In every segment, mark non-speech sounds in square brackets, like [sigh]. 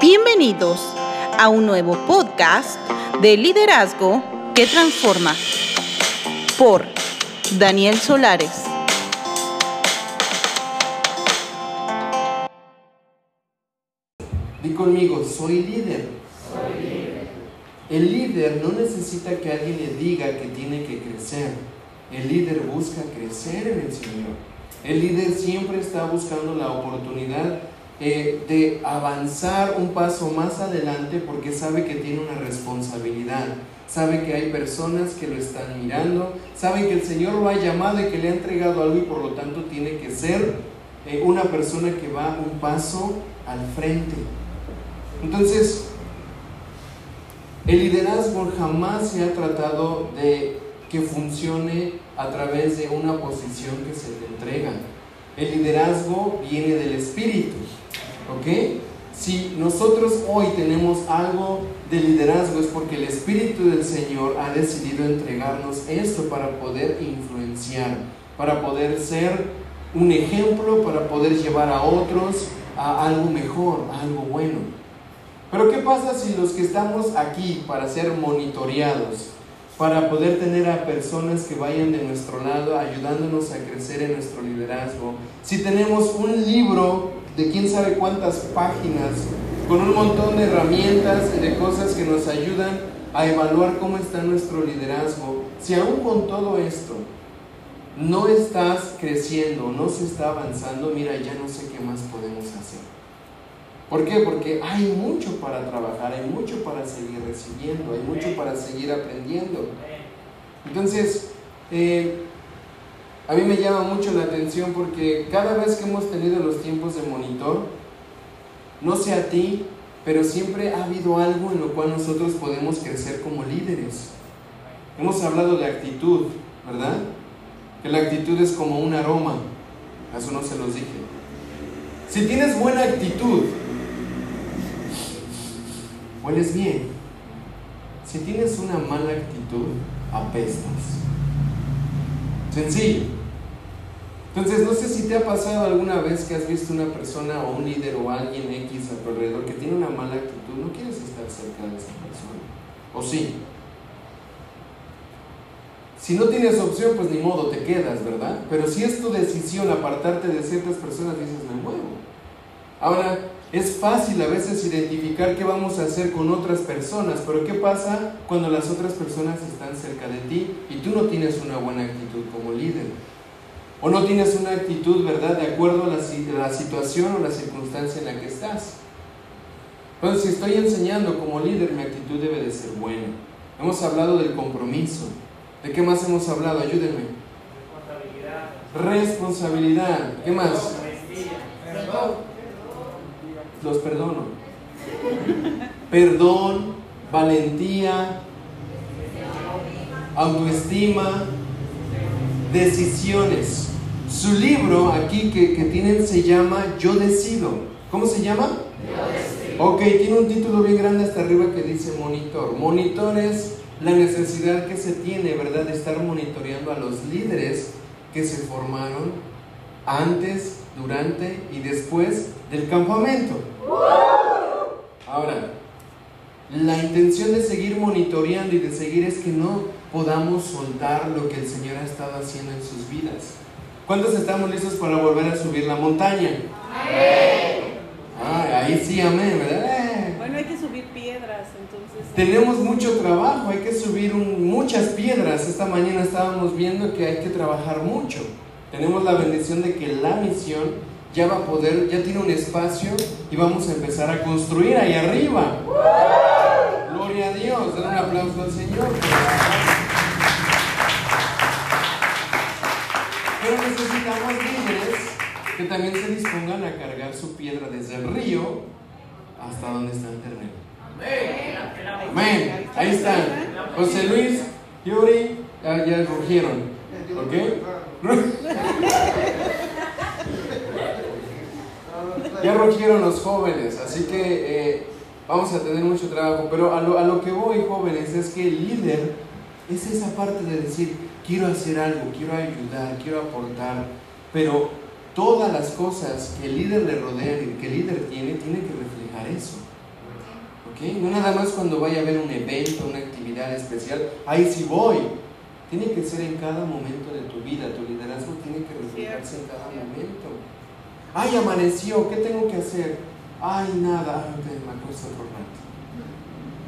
Bienvenidos a un nuevo podcast de liderazgo que transforma por Daniel Solares. Di conmigo, soy líder. El líder no necesita que alguien le diga que tiene que crecer. El líder busca crecer en el Señor. El líder siempre está buscando la oportunidad eh, de avanzar un paso más adelante porque sabe que tiene una responsabilidad. Sabe que hay personas que lo están mirando. Sabe que el Señor lo ha llamado y que le ha entregado algo y por lo tanto tiene que ser eh, una persona que va un paso al frente. Entonces, el liderazgo jamás se ha tratado de que funcione a través de una posición que se le entrega. El liderazgo viene del espíritu, ¿ok? Si nosotros hoy tenemos algo de liderazgo es porque el Espíritu del Señor ha decidido entregarnos esto para poder influenciar, para poder ser un ejemplo, para poder llevar a otros a algo mejor, algo bueno. Pero ¿qué pasa si los que estamos aquí para ser monitoreados, para poder tener a personas que vayan de nuestro lado ayudándonos a crecer en nuestro liderazgo, si tenemos un libro de quién sabe cuántas páginas, con un montón de herramientas y de cosas que nos ayudan a evaluar cómo está nuestro liderazgo, si aún con todo esto no estás creciendo, no se está avanzando, mira, ya no sé qué más podemos hacer. ¿Por qué? Porque hay mucho para trabajar, hay mucho para seguir recibiendo, hay mucho para seguir aprendiendo. Entonces, eh, a mí me llama mucho la atención porque cada vez que hemos tenido los tiempos de monitor, no sé a ti, pero siempre ha habido algo en lo cual nosotros podemos crecer como líderes. Hemos hablado de actitud, ¿verdad? Que la actitud es como un aroma, eso no se los dije. Si tienes buena actitud, hueles bien. Si tienes una mala actitud, apestas. Sencillo. Entonces, no sé si te ha pasado alguna vez que has visto una persona o un líder o alguien X a tu alrededor que tiene una mala actitud, no quieres estar cerca de esa persona. ¿O sí? Si no tienes opción, pues ni modo, te quedas, ¿verdad? Pero si es tu decisión apartarte de ciertas personas, dices, me muevo. Ahora, es fácil a veces identificar qué vamos a hacer con otras personas, pero ¿qué pasa cuando las otras personas están cerca de ti y tú no tienes una buena actitud como líder? O no tienes una actitud, ¿verdad?, de acuerdo a la, la situación o la circunstancia en la que estás. Entonces, si estoy enseñando como líder, mi actitud debe de ser buena. Hemos hablado del compromiso. ¿De qué más hemos hablado? Ayúdenme. Responsabilidad. Responsabilidad. ¿Qué más? Perdón los perdono. Perdón, valentía, autoestima, decisiones. Su libro aquí que, que, tienen se llama Yo decido. ¿Cómo se llama? Ok, tiene un título bien grande hasta arriba que dice monitor. Monitor es la necesidad que se tiene, ¿verdad?, de estar monitoreando a los líderes que se formaron antes, durante y después del campamento. Ahora, la intención de seguir monitoreando y de seguir es que no podamos soltar lo que el Señor ha estado haciendo en sus vidas. ¿Cuántos estamos listos para volver a subir la montaña? Amén. Ah, ahí sí, amén, ¿verdad? Eh. Bueno, hay que subir piedras, entonces. Tenemos mucho trabajo, hay que subir muchas piedras. Esta mañana estábamos viendo que hay que trabajar mucho. Tenemos la bendición de que la misión ya va a poder, ya tiene un espacio y vamos a empezar a construir ahí arriba. Gloria a Dios, den aplauso al Señor. Pero necesitamos líderes que también se dispongan a cargar su piedra desde el río hasta donde está el terreno. Amén. Ahí están. José Luis, Yuri, ya, ya rugieron. ¿Ok? [laughs] ya rugieron los jóvenes, así que eh, vamos a tener mucho trabajo. Pero a lo, a lo que voy, jóvenes, es que el líder es esa parte de decir, quiero hacer algo, quiero ayudar, quiero aportar, pero todas las cosas que el líder le rodean y que el líder tiene, tiene que reflejar eso. ¿Ok? No nada más cuando vaya a haber un evento, una actividad especial, ahí sí voy. Tiene que ser en cada momento de tu vida. Tu liderazgo tiene que reflejarse en cada momento. Ay, amaneció, ¿qué tengo que hacer? Ay, nada, me acuesto otro rato.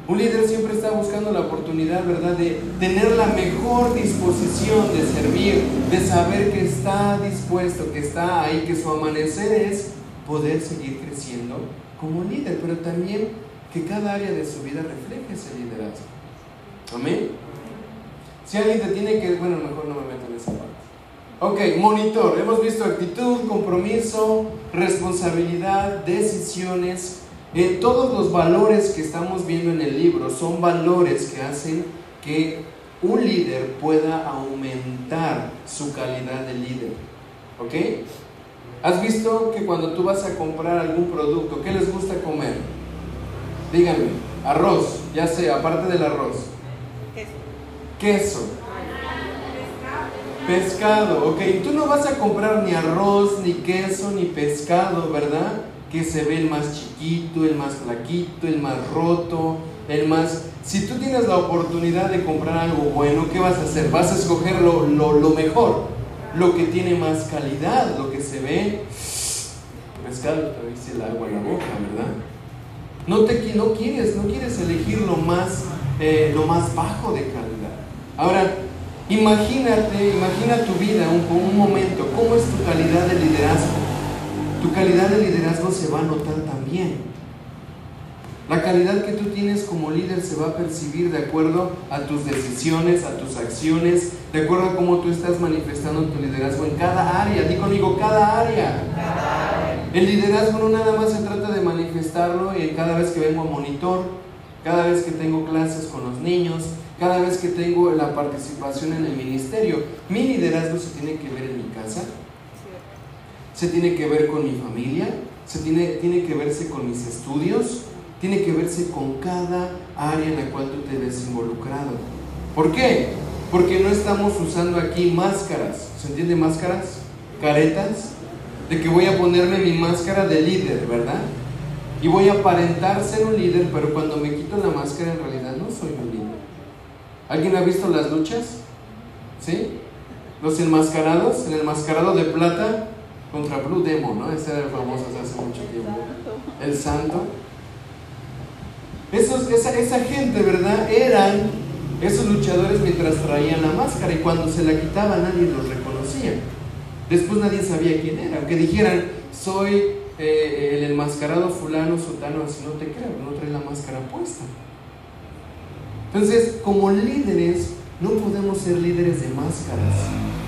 Un líder siempre está buscando la oportunidad, ¿verdad?, de tener la mejor disposición de servir, de saber que está dispuesto, que está ahí, que su amanecer es poder seguir creciendo como líder, pero también que cada área de su vida refleje ese liderazgo. Amén. Si alguien te tiene que, bueno, mejor no me meto en esa parte. Ok, monitor. Hemos visto actitud, compromiso, responsabilidad, decisiones, eh, todos los valores que estamos viendo en el libro son valores que hacen que un líder pueda aumentar su calidad de líder. ¿Ok? ¿Has visto que cuando tú vas a comprar algún producto, ¿qué les gusta comer? Díganme, arroz, ya sé, aparte del arroz. Queso. Pescado, ok. Tú no vas a comprar ni arroz, ni queso, ni pescado, ¿verdad? que se ve el más chiquito, el más flaquito, el más roto, el más... Si tú tienes la oportunidad de comprar algo bueno, ¿qué vas a hacer? Vas a escoger lo, mejor, lo que tiene más calidad, lo que se ve... Pescado, te dice el agua en la boca, ¿verdad? No, te, no, quieres, no quieres elegir lo más, eh, lo más bajo de calidad. Ahora, imagínate, imagina tu vida un, un momento, ¿cómo es tu calidad de liderazgo? tu calidad de liderazgo se va a notar también. La calidad que tú tienes como líder se va a percibir de acuerdo a tus decisiones, a tus acciones, de acuerdo a cómo tú estás manifestando tu liderazgo en cada área. Di conmigo, cada área. El liderazgo no nada más se trata de manifestarlo en cada vez que vengo a monitor, cada vez que tengo clases con los niños, cada vez que tengo la participación en el ministerio. Mi liderazgo se tiene que ver en mi casa, se tiene que ver con mi familia, se tiene, tiene que verse con mis estudios, tiene que verse con cada área en la cual tú te ves involucrado. ¿Por qué? Porque no estamos usando aquí máscaras. ¿Se entiende máscaras? Caretas. De que voy a ponerme mi máscara de líder, ¿verdad? Y voy a aparentar ser un líder, pero cuando me quito la máscara en realidad no soy un líder. ¿Alguien ha visto las luchas? ¿Sí? Los enmascarados, en el enmascarado de plata, contra Blue Demon, ¿no? Ese era famoso hace mucho tiempo. El santo. Esos, esa, esa gente, ¿verdad? Eran esos luchadores mientras traían la máscara y cuando se la quitaba nadie los reconocía. Después nadie sabía quién era. Aunque dijeran, soy eh, el enmascarado fulano, sotano, así no te creo, no trae la máscara puesta. Entonces, como líderes, no podemos ser líderes de máscaras.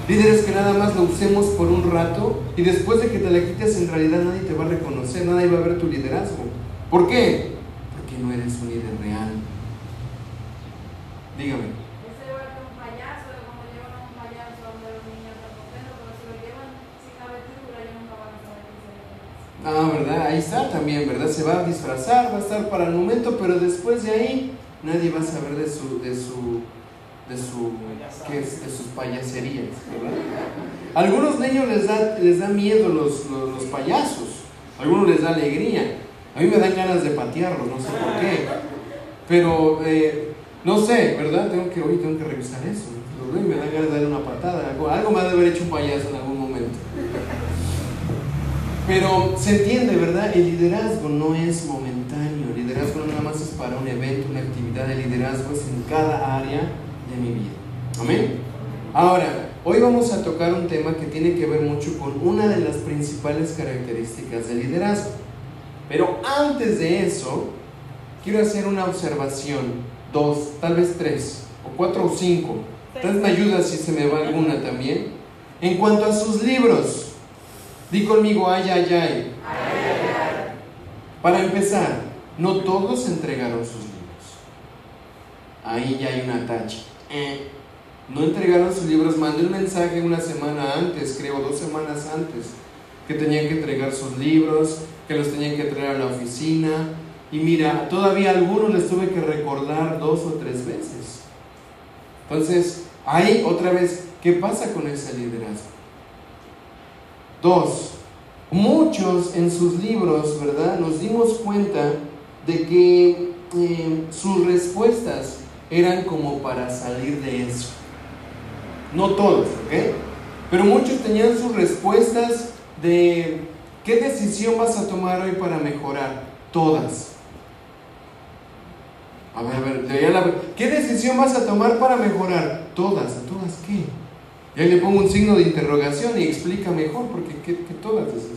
Líderes que nada más lo usemos por un rato y después de que te la quites en realidad nadie te va a reconocer, nadie va a ver tu liderazgo. ¿Por qué? Porque no eres un líder real. Dígame. Ah, ¿verdad? Ahí está también, ¿verdad? Se va a disfrazar, va a estar para el momento, pero después de ahí nadie va a saber de su, de su de, su, de sus payaserías. algunos niños les da, les da miedo los, los, payasos, algunos les da alegría. A mí me dan ganas de patearlos, no sé por qué. Pero eh, no sé, ¿verdad? Tengo que, hoy tengo que revisar eso. me dan ganas de darle una patada. Algo, algo me ha de haber hecho un payaso en algún momento. Pero se entiende, ¿verdad? El liderazgo no es momentáneo. El liderazgo no nada más es para un evento, una actividad. El liderazgo es en cada área de mi vida. Amén. Ahora, hoy vamos a tocar un tema que tiene que ver mucho con una de las principales características del liderazgo. Pero antes de eso, quiero hacer una observación, dos, tal vez tres, o cuatro o cinco. Tal vez me ayuda si se me va alguna también. En cuanto a sus libros, di conmigo, ay, ay, ay. Para empezar, no todos entregaron sus libros. Ahí ya hay una tacha. Eh, no entregaron sus libros, mandé un mensaje una semana antes, creo, dos semanas antes, que tenían que entregar sus libros, que los tenían que traer a la oficina. Y mira, todavía algunos les tuve que recordar dos o tres veces. Entonces, ahí otra vez, ¿qué pasa con ese liderazgo? Dos, muchos en sus libros, ¿verdad? Nos dimos cuenta de que eh, sus respuestas eran como para salir de eso. No todos, ¿ok? Pero muchos tenían sus respuestas de qué decisión vas a tomar hoy para mejorar. Todas. A ver, a ver, ¿qué decisión vas a tomar para mejorar? Todas, ¿a todas qué? Y ahí le pongo un signo de interrogación y explica mejor, porque ¿qué, todas decisiones?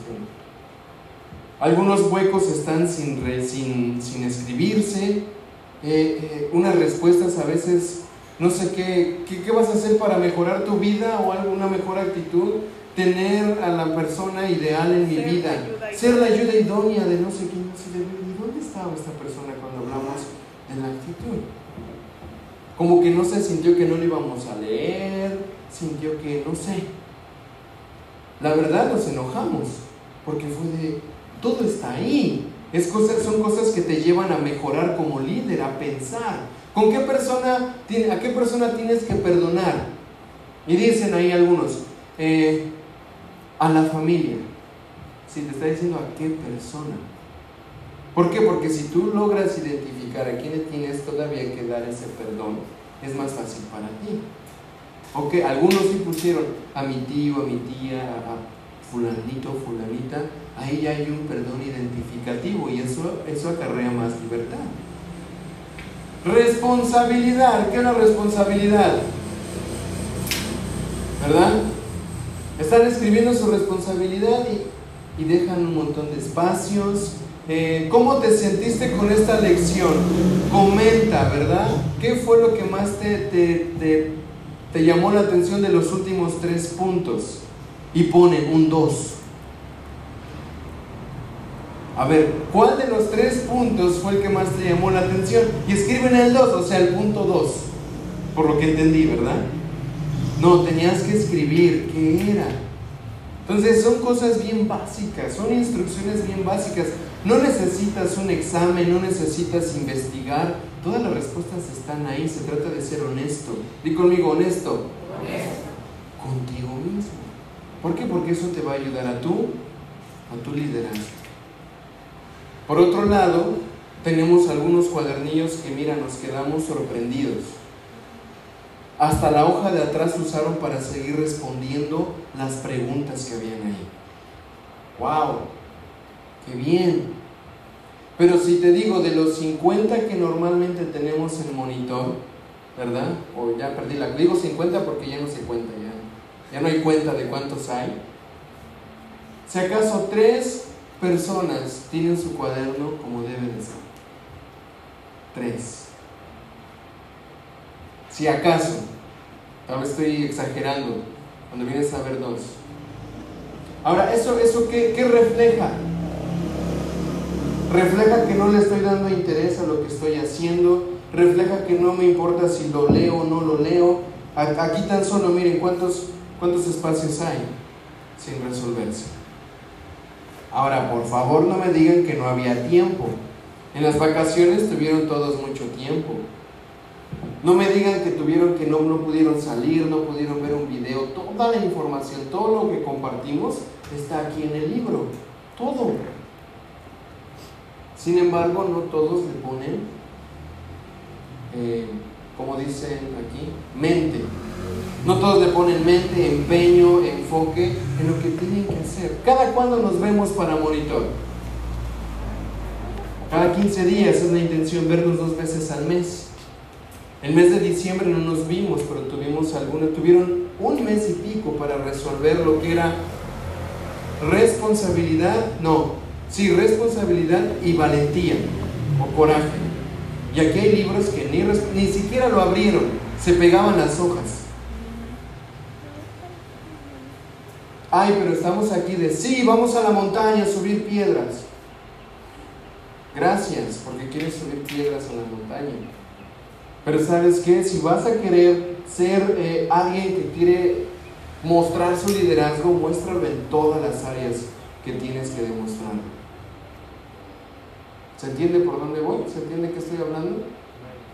Algunos huecos están sin, sin, sin escribirse, eh, eh, unas respuestas a veces, no sé qué, qué, vas a hacer para mejorar tu vida o alguna mejor actitud, tener a la persona ideal en mi vida, ser la ayuda idónea de no sé quién, no sé de dónde estaba esta persona cuando hablamos de la actitud. Como que no se sintió que no lo íbamos a leer, sintió que no sé. La verdad nos enojamos porque fue de todo está ahí. Es cosas, son cosas que te llevan a mejorar como líder, a pensar. ¿Con qué persona, a qué persona tienes que perdonar? Y dicen ahí algunos, eh, a la familia. Si te está diciendo a qué persona. ¿Por qué? Porque si tú logras identificar a quién tienes todavía que dar ese perdón, es más fácil para ti. Ok, algunos sí pusieron a mi tío, a mi tía, a fulanito, fulanita, ahí ya hay un perdón identificativo y eso, eso acarrea más libertad. Responsabilidad, ¿qué es la responsabilidad? ¿Verdad? Están escribiendo su responsabilidad y, dejan un montón de espacios. Eh, ¿Cómo te sentiste con esta lección? Comenta, ¿verdad? ¿Qué fue lo que más te, te, te llamó la atención de los últimos tres puntos? Y pone un 2. A ver, ¿cuál de los tres puntos fue el que más te llamó la atención? Y escriben el 2, o sea, el punto 2. Por lo que entendí, ¿verdad? No, tenías que escribir qué era. Entonces son cosas bien básicas, son instrucciones bien básicas. No necesitas un examen, no necesitas investigar. Todas las respuestas están ahí. Se trata de ser honesto. Di conmigo, honesto. Honesto. Contigo mismo. ¿Por qué? Porque eso te va a ayudar a tú, a tu liderazgo. Por otro lado, tenemos algunos cuadernillos que, mira, nos quedamos sorprendidos. Hasta la hoja de atrás usaron para seguir respondiendo las preguntas que habían ahí. ¡Wow! ¡Qué bien! Pero si te digo, de los 50 que normalmente tenemos en monitor, ¿verdad? O ya perdí la... Digo 50 porque ya no se cuenta, ya, ya no hay cuenta de cuántos hay. Si acaso tres personas tienen su cuaderno como debe de ser? Tres. Si acaso, ahora estoy exagerando, cuando vienes a ver dos. Ahora, ¿eso, eso qué, qué refleja? Refleja que no le estoy dando interés a lo que estoy haciendo, refleja que no me importa si lo leo o no lo leo. Aquí tan solo, miren cuántos, cuántos espacios hay sin resolverse. Ahora, por favor, no me digan que no había tiempo. En las vacaciones tuvieron todos mucho tiempo. No me digan que tuvieron que no, no pudieron salir, no pudieron ver un video. Toda la información, todo lo que compartimos está aquí en el libro. Todo. Sin embargo, no todos le ponen, eh, como dicen aquí, mente. No todos le ponen mente, empeño, enfoque en lo que tienen que hacer. ¿Cada cuándo nos vemos para monitor? Cada 15 días es la intención vernos dos veces al mes. El mes de diciembre no nos vimos, pero tuvimos algunos, tuvieron un mes y pico para resolver lo que era responsabilidad, no, sí, responsabilidad y valentía o coraje. Y aquí hay libros que ni, ni siquiera lo abrieron, se pegaban las hojas. Ay, pero estamos aquí de, sí, vamos a la montaña a subir piedras. Gracias, porque quieres subir piedras a la montaña. Pero sabes qué, si vas a querer ser eh, alguien que quiere mostrar su liderazgo, muéstralo en todas las áreas que tienes que demostrar. ¿Se entiende por dónde voy? ¿Se entiende qué estoy hablando?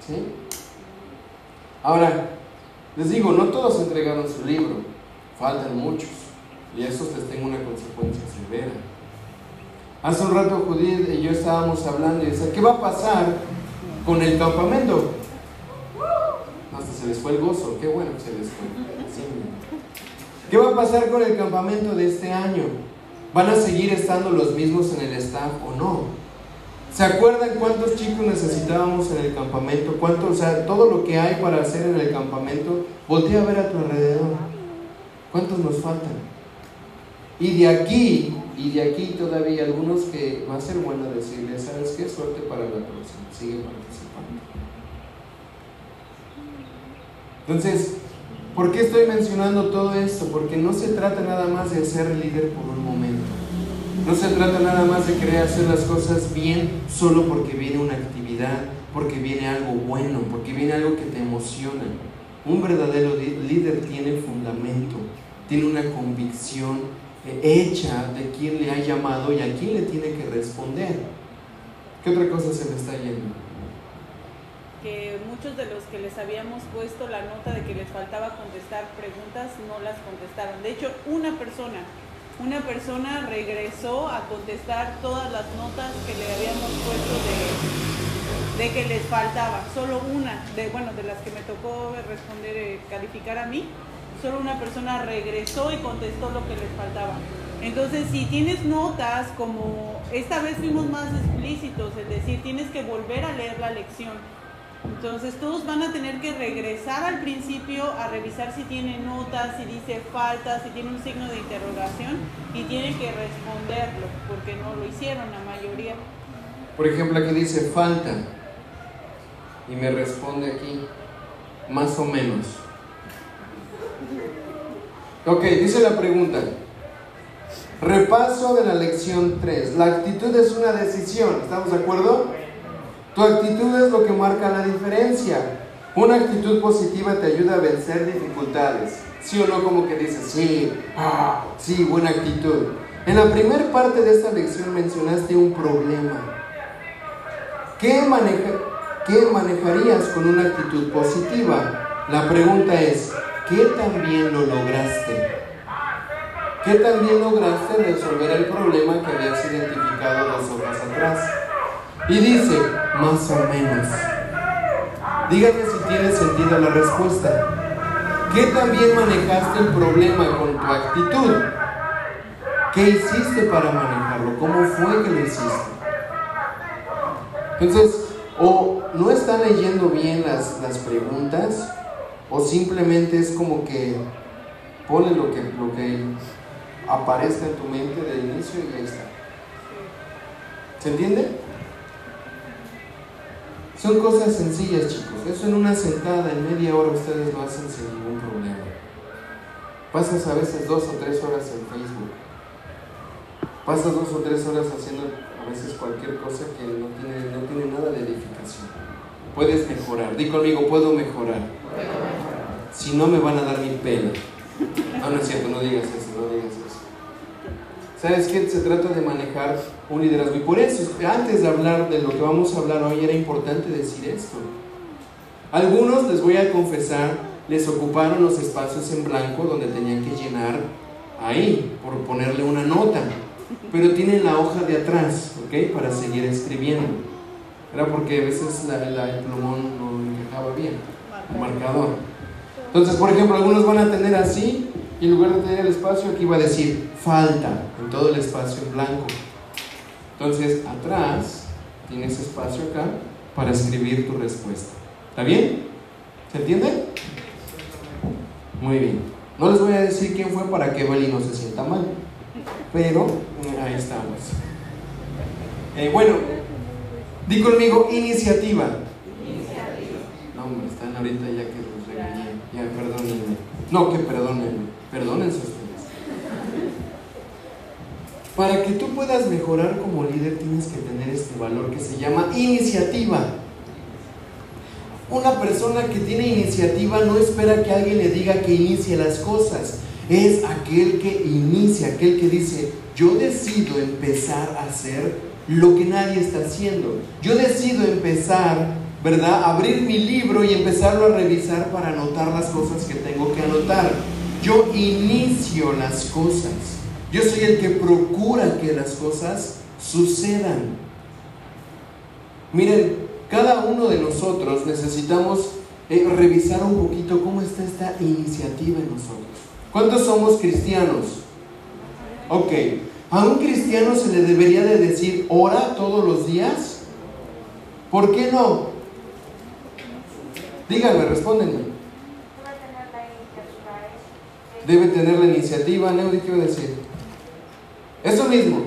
¿Sí? Ahora, les digo, no todos entregaron su libro, faltan muchos. Y eso les tengo una consecuencia severa. Hace un rato Judith y yo estábamos hablando y decía, ¿qué va a pasar con el campamento? Hasta se les fue el gozo, qué bueno que se les fue. ¿Qué va a pasar con el campamento de este año? ¿Van a seguir estando los mismos en el staff o no? ¿Se acuerdan cuántos chicos necesitábamos en el campamento? ¿Cuánto, o sea, todo lo que hay para hacer en el campamento, voltea a ver a tu alrededor. ¿Cuántos nos faltan? Y de aquí, y de aquí todavía algunos que va a ser bueno decirles, ¿sabes qué? Suerte para la próxima, sigue participando. Entonces, ¿por qué estoy mencionando todo esto? Porque no se trata nada más de ser líder por un momento. No se trata nada más de querer hacer las cosas bien solo porque viene una actividad, porque viene algo bueno, porque viene algo que te emociona. Un verdadero líder tiene fundamento, tiene una convicción eh, hecha de quién le ha llamado y a quién le tiene que responder. ¿Qué otra cosa se me está yendo? Que muchos de los que les habíamos puesto la nota de que les faltaba contestar preguntas no las contestaron. De hecho, una persona, una persona regresó a contestar todas las notas que le habíamos puesto de, que les faltaba. Solo una, de bueno, de las que me tocó responder, eh, calificar a mí, solo una persona regresó y contestó lo que les faltaba. Entonces, si tienes notas como esta vez fuimos más explícitos, es decir, tienes que volver a leer la lección. Entonces, todos van a tener que regresar al principio a revisar si tiene notas, si dice falta, si tiene un signo de interrogación y tienen que responderlo, porque no lo hicieron la mayoría. Por ejemplo, aquí dice falta y me responde aquí más o menos. Ok, dice la pregunta. Repaso de la lección 3. La actitud es una decisión. ¿Estamos de acuerdo? Tu actitud es lo que marca la diferencia. Una actitud positiva te ayuda a vencer dificultades. ¿Sí o no? Como que dices, sí, ah, sí, buena actitud. En la primera parte de esta lección mencionaste un problema. ¿Qué, maneja, ¿Qué manejarías con una actitud positiva? La pregunta es, ¿qué también lo lograste? ¿Qué también lograste resolver el problema que habías identificado dos horas atrás? Y dice, más o menos. Dígame si tiene sentido la respuesta. ¿Qué también manejaste el problema con tu actitud? ¿Qué hiciste para manejarlo? ¿Cómo fue que lo hiciste? Entonces, o no están leyendo bien las, las preguntas, o simplemente es como que pone lo que, lo que aparezca en tu mente de inicio y ahí está. ¿Se entiende? Son cosas sencillas, chicos. Eso en una sentada, en media hora, ustedes lo hacen sin ningún problema. Pasas a veces dos o tres horas en Facebook. Pasas dos o tres horas haciendo a veces cualquier cosa que no tiene, no tiene nada de edificación. Puedes mejorar. Di conmigo, puedo mejorar. Si no, me van a dar mi pena. No, no es cierto, no digas eso, no digas eso. ¿Sabes qué? Se trata de manejar un liderazgo. Y por eso, antes de hablar de lo que vamos a hablar hoy, era importante decir esto. Algunos, les voy a confesar, les ocuparon los espacios en blanco donde tenían que llenar ahí, por ponerle una nota. Pero tienen la hoja de atrás, ¿ok? Para seguir escribiendo. Era porque a veces la, el plumón no encajaba bien, el marcador. Entonces, por ejemplo, algunos van a tener así y en lugar de tener el espacio, aquí va a decir falta todo el espacio en blanco. Entonces, atrás tienes espacio acá para escribir tu respuesta. ¿Está bien? ¿Se entiende? Muy bien. No les voy a decir quién fue para que Beli no se sienta mal. Pero eh, ahí estamos. Eh, bueno, di conmigo iniciativa. Iniciativa. No, hombre, están ahorita ya que los regañé. Ya, perdónenme. No, que perdónenme. Perdónense. Para que tú puedas mejorar como líder tienes que tener este valor que se llama iniciativa. Una persona que tiene iniciativa no espera que alguien le diga que inicie las cosas. Es aquel que inicia, aquel que dice, yo decido empezar a hacer lo que nadie está haciendo. Yo decido empezar, ¿verdad? Abrir mi libro y empezarlo a revisar para anotar las cosas que tengo que anotar. yo inicio las cosas. Yo soy el que procura que las cosas sucedan. Miren, cada uno de nosotros necesitamos eh, revisar un poquito cómo está esta iniciativa en nosotros. ¿Cuántos somos cristianos? Ok, ¿a un cristiano se le debería de decir ora todos los días? ¿Por qué no? Díganme, respóndenme. Debe tener la iniciativa, Neudi, ¿qué iba a decir? Eso mismo.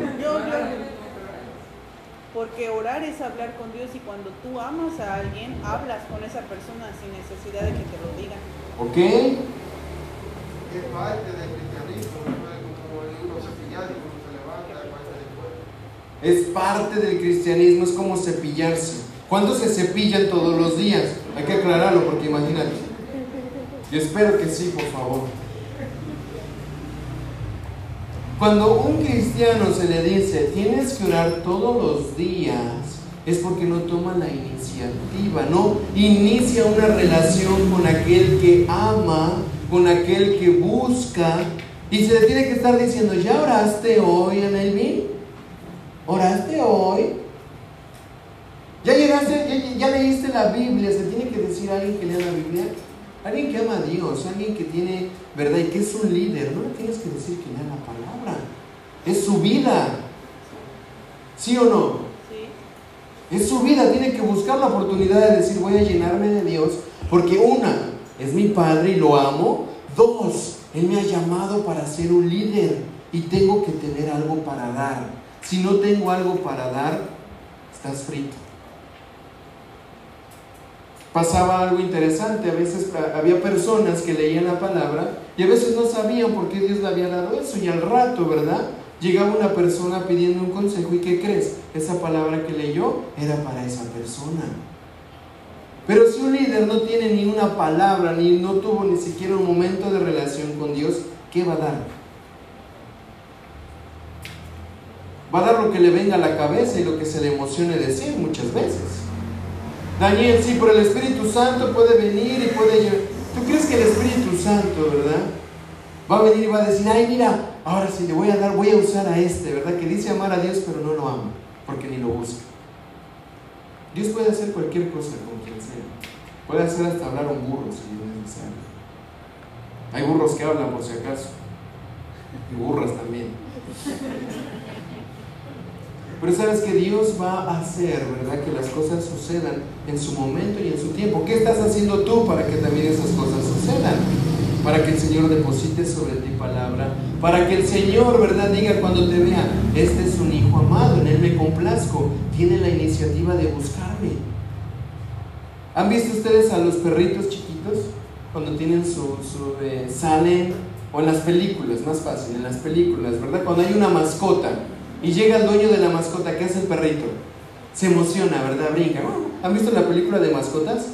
Porque orar es hablar con Dios y cuando tú amas a alguien, hablas con esa persona sin necesidad de que te lo digan. ¿Ok? Es parte del cristianismo, como el libro cepillar y cómo se levanta, parte Es parte del cristianismo, es como cepillarse. ¿Cuándo se cepillan todos los días? Hay que aclararlo porque imagínate. Yo espero que sí, por favor. Cuando un cristiano se le dice, tienes que orar todos los días, es porque no toma la iniciativa, no inicia una relación con aquel que ama, con aquel que busca, y se le tiene que estar diciendo, ¿ya oraste hoy, Anelvin? ¿Oraste hoy? ¿Ya llegaste, ya, leíste la Biblia? Se tiene que decir a alguien que lea la Biblia. Alguien que ama a Dios, alguien que tiene verdad y que es un líder. No le tienes que decir que lea la palabra. Es su vida. ¿Sí o no? Sí. Es su vida. Tiene que buscar la oportunidad de decir voy a llenarme de Dios. Porque una, es mi Padre y lo amo. Dos, Él me ha llamado para ser un líder y tengo que tener algo para dar. Si no tengo algo para dar, estás frito pasaba algo interesante. A veces había personas que leían la palabra y a veces no sabían por qué Dios le había dado eso. Y al rato, ¿verdad? Llegaba una persona pidiendo un consejo y ¿qué crees? Esa palabra que leyó era para esa persona. Pero si un líder no tiene ni una palabra, ni no tuvo ni siquiera un momento de relación con Dios, ¿qué va a dar? Va a dar lo que le venga a la cabeza y lo que se le emocione decir muchas veces. Daniel, sí, por el Espíritu Santo puede venir y puede llevar. ¿Tú crees que el Espíritu Santo, verdad? Va a venir y va a decir, ay, mira, ahora sí le voy a dar, voy a usar a este, ¿verdad? Que dice amar a Dios, pero no lo ama, porque ni lo busca. Dios puede hacer cualquier cosa con quien sea. Puede hacer hasta hablar un burro si es necesario. Hay burros que hablan por si acaso. Y burras también. Pero sabes que Dios va a hacer, ¿verdad? Que las cosas sucedan en su momento y en su tiempo. ¿Qué estás haciendo tú para que también esas cosas sucedan? Para que el Señor deposite sobre ti palabra. Para que el Señor, ¿verdad? Diga cuando te vea, este es un hijo amado, en él me complazco. Tiene la iniciativa de buscarme. ¿Han visto ustedes a los perritos chiquitos? Cuando tienen su, su eh, salen, o en las películas, más fácil, en las películas, ¿verdad? Cuando hay una mascota y llega el dueño de la mascota, ¿qué hace el perrito? Se emociona, ¿verdad? Brinca. ¿Han visto la película de mascotas?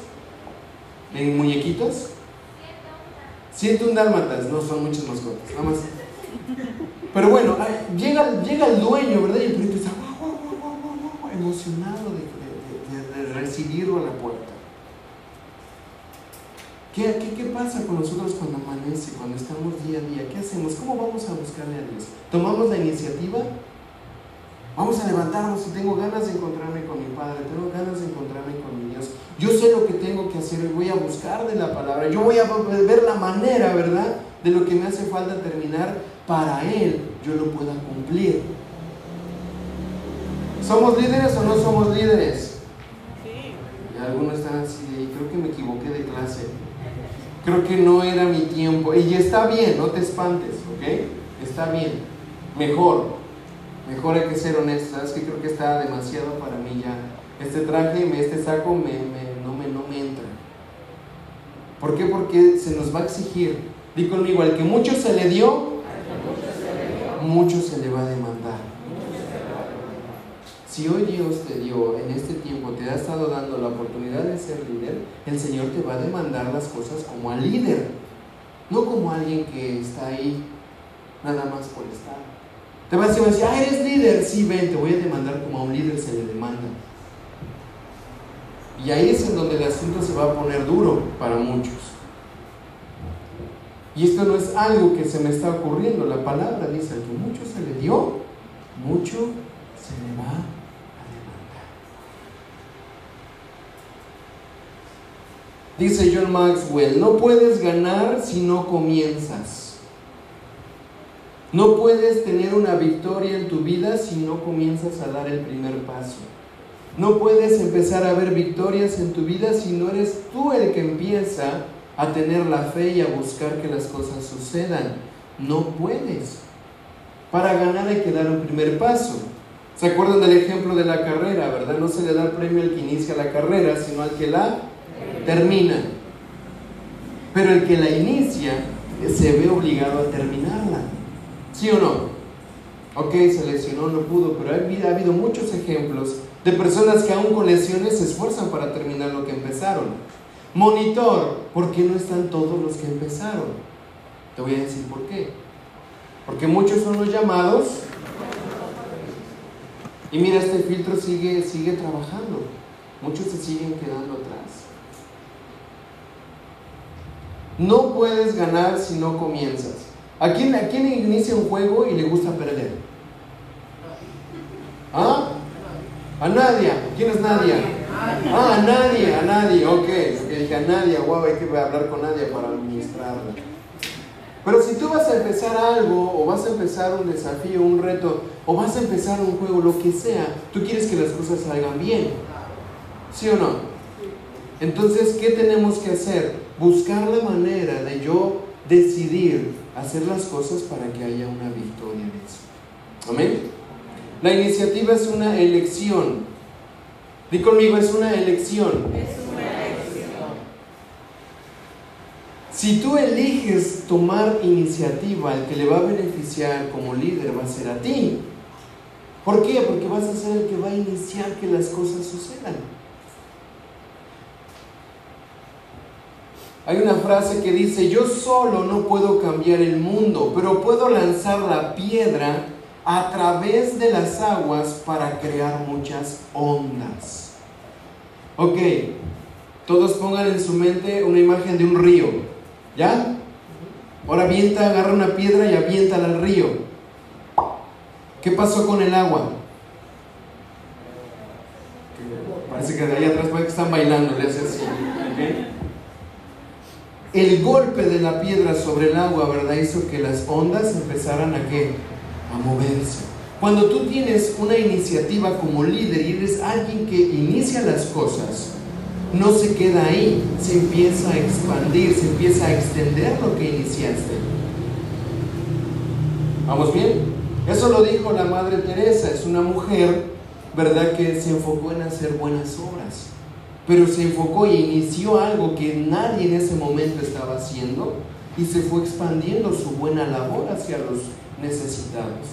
¿De muñequitos? un dálmatas, no son muchas mascotas, nada más. Pero bueno, llega, llega el dueño, ¿verdad? Y el perrito está emocionado de, recibirlo a la puerta. ¿Qué, ¿Qué, ¿Qué, pasa con nosotros cuando amanece, cuando estamos día a día? ¿Qué hacemos? ¿Cómo vamos a buscarle a Dios? ¿Tomamos la iniciativa? Vamos a levantarnos y tengo ganas de encontrarme con mi Padre, tengo ganas de encontrarme con mi Dios. Yo sé lo que tengo que hacer y voy a buscar de la palabra. Yo voy a ver la manera, ¿verdad? De lo que me hace falta terminar para Él, yo lo pueda cumplir. ¿Somos líderes o no somos líderes? Sí. Y algunos están así creo que me equivoqué de clase. Creo que no era mi tiempo. Y está bien, no te espantes, ¿ok? Está bien. Mejor, Mejor hay que ser honesto, ¿sabes? Que creo que está demasiado para mí ya. Este traje, este saco me, no, me, no me entra. ¿Por qué? Porque se nos va a exigir. Di conmigo, al que mucho se le dio, mucho se le va a demandar. Si hoy Dios te dio en este tiempo, te ha estado dando la oportunidad de ser líder, el Señor te va a demandar las cosas como al líder, no como alguien que está ahí nada más por estar. Te vas a decir, ah, eres líder. Sí, ven, te voy a demandar como a un líder se le demanda. Y ahí es en donde el asunto se va a poner duro para muchos. Y esto no es algo que se me está ocurriendo, la palabra dice, que mucho se le dio, mucho se le va a demandar. Dice John Maxwell, no puedes ganar si no comienzas. No puedes tener una victoria en tu vida si no comienzas a dar el primer paso. No puedes empezar a ver victorias en tu vida si no eres tú el que empieza a tener la fe y a buscar que las cosas sucedan. No puedes. Para ganar hay que dar un primer paso. ¿Se acuerdan del ejemplo de la carrera, verdad? No se le da el premio al que inicia la carrera, sino al que la termina. Pero el que la inicia se ve obligado a terminarla. ¿Sí o no? Ok, se lesionó, no pudo, pero ha habido muchos ejemplos de personas que aún con lesiones se esfuerzan para terminar lo que empezaron. Monitor, ¿por qué no están todos los que empezaron? Te voy a decir por qué. Porque muchos son los llamados. Y mira, este filtro sigue, sigue trabajando. Muchos se siguen quedando atrás. No puedes ganar si no comienzas. ¿A quién, ¿A quién inicia un juego y le gusta perder? ¿Ah? A Nadia. ¿Quién es Nadia? Ah, a nadie, a nadie, ok. okay dije a Nadia, guau, hay que hablar con Nadia para administrarla. Pero si tú vas a empezar algo, o vas a empezar un desafío, un reto, o vas a empezar un juego, lo que sea, tú quieres que las cosas salgan bien. ¿Sí o no? Entonces, ¿qué tenemos que hacer? Buscar la manera de yo decidir hacer las cosas para que haya una victoria en eso. Amén. La iniciativa es una elección. Di conmigo, es una elección. Es una elección. Si tú eliges tomar iniciativa, el que le va a beneficiar como líder va a ser a ti. ¿Por qué? Porque vas a ser el que va a iniciar que las cosas sucedan. Hay una frase que dice, yo solo no puedo cambiar el mundo, pero puedo lanzar la piedra a través de las aguas para crear muchas ondas. Ok, todos pongan en su mente una imagen de un río, ¿ya? Ahora avienta, agarra una piedra y aviéntala al río. ¿Qué pasó con el agua? Parece que de ahí atrás parece que están bailando, le hace así. El golpe de la piedra sobre el agua, ¿verdad? Hizo que las ondas empezaran a qué? A moverse. Cuando tú tienes una iniciativa como líder y eres alguien que inicia las cosas, no se queda ahí, se empieza a expandir, se empieza a extender lo que iniciaste. ¿Vamos bien? Eso lo dijo la Madre Teresa, es una mujer, ¿verdad?, que se enfocó en hacer buenas obras pero se enfocó y inició algo que nadie en ese momento estaba haciendo y se fue expandiendo su buena labor hacia los necesitados.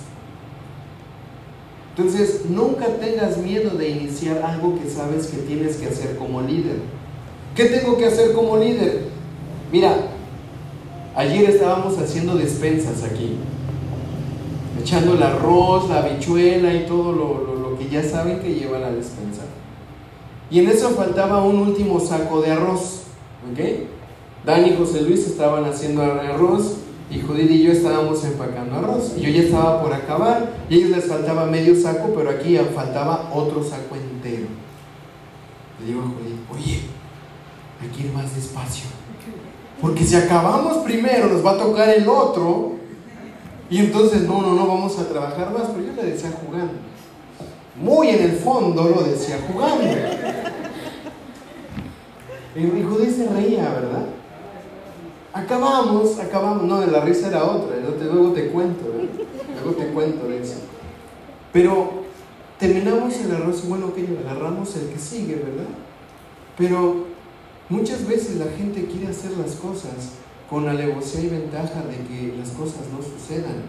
Entonces, nunca tengas miedo de iniciar algo que sabes que tienes que hacer como líder. ¿Qué tengo que hacer como líder? Mira, ayer estábamos haciendo despensas aquí, echando el arroz, la habichuela y todo lo, lo que ya saben que lleva la despensa. Y en eso faltaba un último saco de arroz. ¿Ok? Dani y José Luis estaban haciendo arroz y Judith y yo estábamos empacando arroz. Y yo ya estaba por acabar y a ellos les faltaba medio saco, pero aquí faltaba otro saco entero. Le digo a Judith, oye, hay que ir más despacio. Porque si acabamos primero, nos va a tocar el otro. Y entonces, no, no, no, vamos a trabajar más. Pero yo le decía jugando muy en el fondo lo decía jugando. Y Judith se reía, ¿verdad? Acabamos, acabamos. No, la risa era otra. Luego te cuento, Luego te cuento de eso. Pero terminamos el arroz bueno, que agarramos el que sigue, ¿verdad? Pero muchas veces la gente quiere hacer las cosas con alevosía y ventaja de que las cosas no sucedan.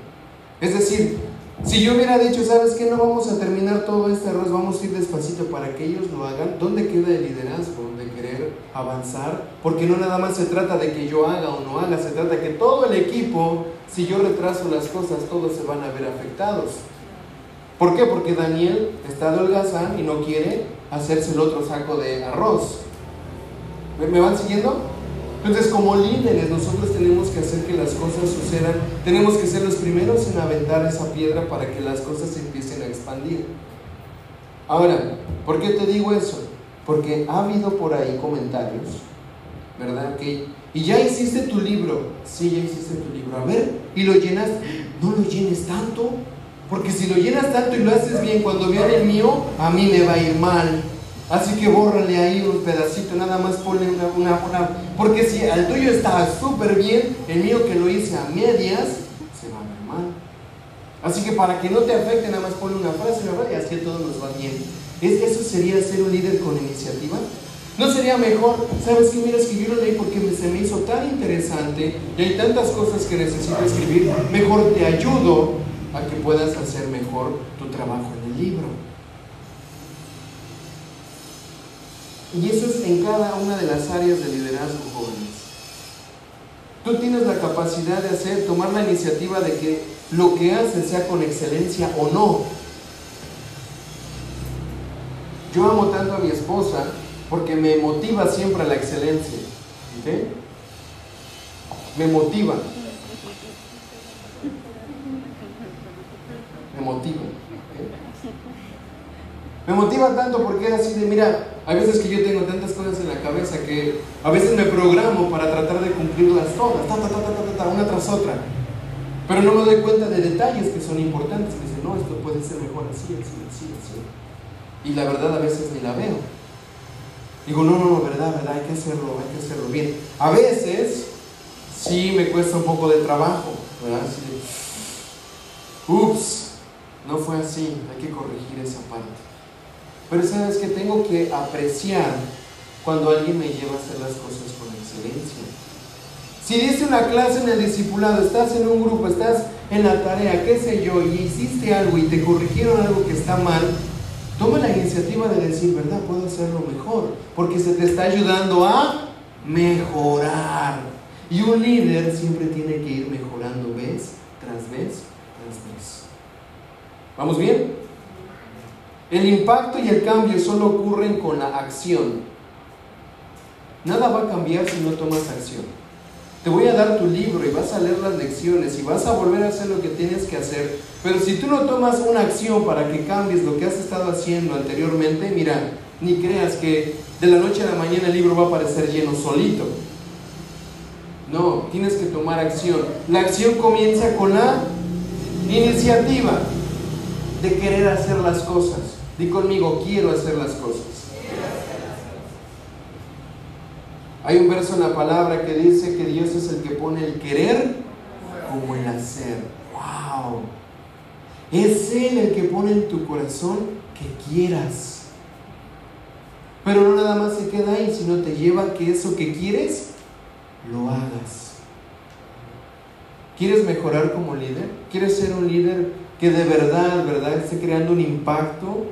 Es decir, si yo hubiera dicho, ¿sabes qué? No vamos a terminar todo este arroz, vamos a ir despacito para que ellos lo hagan. ¿Dónde queda el liderazgo de querer avanzar? Porque no nada más se trata de que yo haga o no haga, se trata de que todo el equipo, si yo retraso las cosas, todos se van a ver afectados. ¿Por qué? Porque Daniel está de holgazán y no quiere hacerse el otro saco de arroz. ¿Me van siguiendo? Entonces, como líderes, nosotros tenemos que hacer que las cosas sucedan. Tenemos que ser los primeros en aventar esa piedra para que las cosas se empiecen a expandir. Ahora, ¿por qué te digo eso? Porque ha habido por ahí comentarios, ¿verdad? Que, y ya hiciste tu libro. Sí, ya hiciste tu libro. A ver, y lo llenas. No lo llenes tanto. Porque si lo llenas tanto y lo haces bien, cuando vean el mío, a mí me va a ir mal. Así que bórrale ahí un pedacito, nada más ponle una, una, una. Porque si el tuyo está súper bien, el mío que lo hice a medias, se va a ver mal. Así que para que no te afecte, nada más ponle una frase, una frase y así todo nos va bien. ¿Es, ¿Eso sería ser un líder con iniciativa? ¿No sería mejor? ¿Sabes qué? Mira, es que lo leí porque se me hizo tan interesante y hay tantas cosas que necesito escribir. Mejor te ayudo a que puedas hacer mejor tu trabajo en el libro. Y eso es en cada una de las áreas de liderazgo, jóvenes. Tú tienes la capacidad de hacer, tomar la iniciativa de que lo que haces sea con excelencia o no. Yo amo tanto a mi esposa porque me motiva siempre a la excelencia. ¿ok? Me motiva. Me motiva. Me motiva tanto porque es así de, mira, hay veces que yo tengo tantas cosas en la cabeza que a veces me programo para tratar de cumplirlas todas, ta, ta, ta, ta, ta, ta, una tras otra. Pero no me doy cuenta de detalles que son importantes. Que dicen, no, esto puede ser mejor así, así, así, así. Y la verdad a veces ni la veo. Digo, no, no, no, verdad, verdad, hay que hacerlo, hay que hacerlo bien. A veces sí me cuesta un poco de trabajo, ¿verdad? Ups, no fue así, hay que corregir esa parte. Pero sabes que tengo que apreciar cuando alguien me lleva a hacer las cosas con excelencia. Si diste una clase en el discipulado, estás en un grupo, estás en la tarea, qué sé yo, y hiciste algo y te corrigieron algo que está mal, toma la iniciativa de decir, ¿verdad? Puedo hacerlo mejor, porque se te está ayudando a mejorar. Y un líder siempre tiene que ir mejorando vez tras vez tras vez. ¿Vamos bien? El impacto y el cambio solo ocurren con la acción. Nada va a cambiar si no tomas acción. Te voy a dar tu libro y vas a leer las lecciones y vas a volver a hacer lo que tienes que hacer. Pero si tú no tomas una acción para que cambies lo que has estado haciendo anteriormente, mira, ni creas que de la noche a la mañana el libro va a aparecer lleno solito. No, tienes que tomar acción. La acción comienza con la iniciativa de querer hacer las cosas. Di conmigo, quiero hacer las cosas. Hay un verso en la palabra que dice que Dios es el que pone el querer como el hacer. ¡Wow! Es Él el que pone en tu corazón que quieras. Pero no nada más se queda ahí, sino te lleva a que eso que quieres, lo hagas. ¿Quieres mejorar como líder? ¿Quieres ser un líder que de verdad, verdad, esté creando un impacto?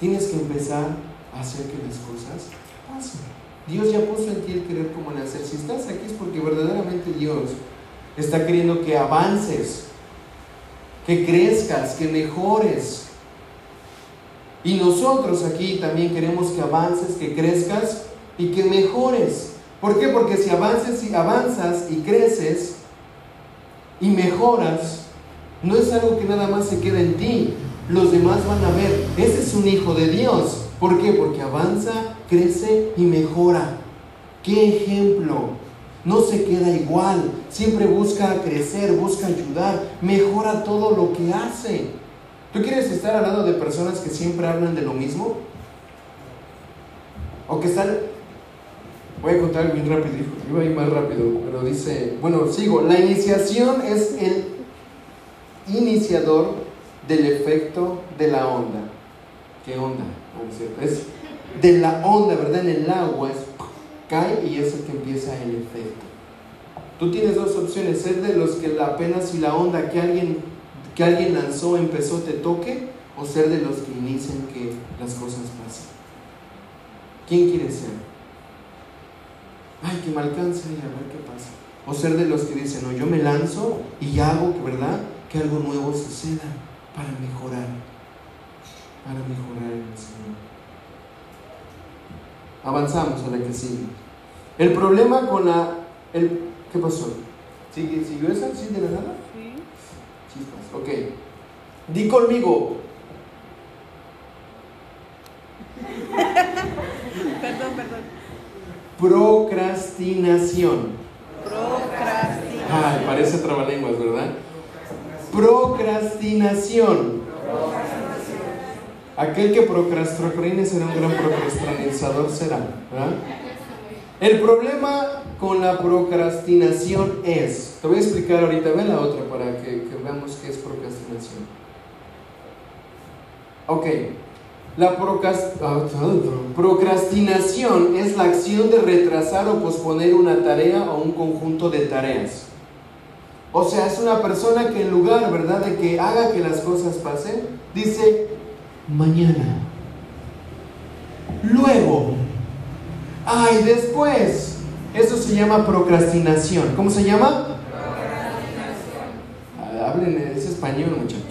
Tienes que empezar a hacer que las cosas pasen. Dios ya puso en ti el querer como el hacer. Si estás aquí es porque verdaderamente Dios está queriendo que avances, que crezcas, que mejores. Y nosotros aquí también queremos que avances, que crezcas y que mejores. ¿Por qué? Porque si avances y avanzas y creces y mejoras, no es algo que nada más se queda en ti. Los demás van a ver, ese es un hijo de Dios. ¿Por qué? Porque avanza, crece y mejora. ¿Qué ejemplo? No se queda igual, siempre busca crecer, busca ayudar, mejora todo lo que hace. ¿Tú quieres estar al lado de personas que siempre hablan de lo mismo? O que están... Voy a contar bien rápido, iba a ir más rápido, pero dice, bueno, sigo, la iniciación es el iniciador del efecto de la onda. ¿Qué onda? Es de la onda, ¿verdad? En el agua es, cae y es el que empieza el efecto. Tú tienes dos opciones, ser de los que la apenas si la onda que alguien, que alguien lanzó empezó te toque, o ser de los que inician que las cosas pasen. ¿Quién quiere ser? Ay, que me alcance y a ver qué pasa. O ser de los que dicen, no, yo me lanzo y hago, ¿verdad? Que algo nuevo suceda para mejorar, para mejorar en el Señor. Avanzamos a la que sigue. El problema con la... El, ¿Qué pasó? ¿Sigue, ¿Siguió esa? ¿Sí de la nada? Sí. Chispas, ok. Di conmigo. [laughs] Perdón, perdón. Procrastinación. Procrastinación. Ay, parece trabalenguas, ¿verdad? Procrastinación. Aquel que procrastine será un gran procrastinador, será. ¿verdad? El problema con la procrastinación es, te voy a explicar ahorita, ve la otra para que, que veamos qué es procrastinación. Ok, la ah, procrastinación es la acción de retrasar o posponer una tarea o un conjunto de tareas. O sea, es una persona que en lugar, ¿verdad?, de que haga que las cosas pasen, dice, mañana, luego, ay, después. Eso se llama procrastinación. ¿Cómo se llama? Ah, Hablen ese español, muchachos.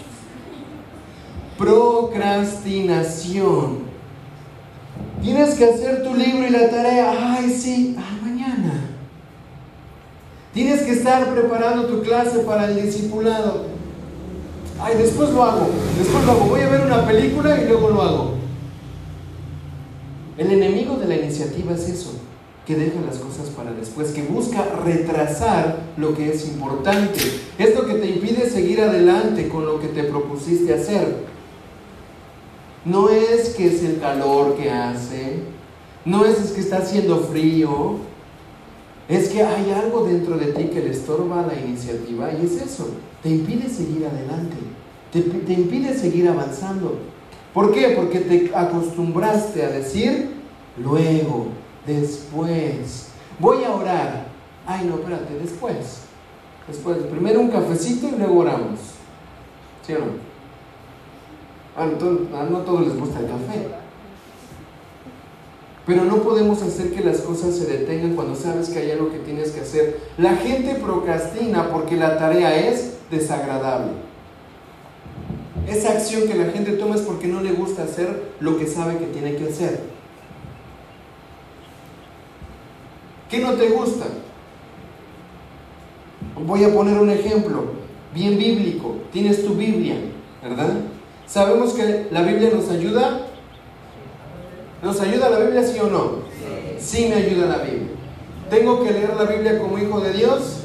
Procrastinación. Tienes que hacer tu libro y la tarea. Ay, sí, ay, mañana. Tienes que estar preparando tu clase para el discipulado. Ay, después lo hago. Después lo hago. Voy a ver una película y luego lo hago. El enemigo de la iniciativa es eso, que deja las cosas para después, que busca retrasar lo que es importante. Es lo que te impide seguir adelante con lo que te propusiste hacer. No es que es el calor que hace, no es, es que está haciendo frío, es que hay algo dentro de ti que le estorba la iniciativa y es eso, te impide seguir adelante, te, te impide seguir avanzando. ¿Por qué? Porque te acostumbraste a decir luego, después, voy a orar. Ay, no, espérate, después. Después, primero un cafecito y luego oramos. ¿Sí o no? Ah, no, ah, no a todos les gusta el café. Pero no podemos hacer que las cosas se detengan cuando sabes que hay algo que tienes que hacer. La gente procrastina porque la tarea es desagradable. Esa acción que la gente toma es porque no le gusta hacer lo que sabe que tiene que hacer. ¿Qué no te gusta? Voy a poner un ejemplo bien bíblico. Tienes tu Biblia, ¿verdad? Sabemos que la Biblia nos ayuda. ¿Nos ayuda la Biblia, sí o no? Sí me ayuda la Biblia. ¿Tengo que leer la Biblia como hijo de Dios?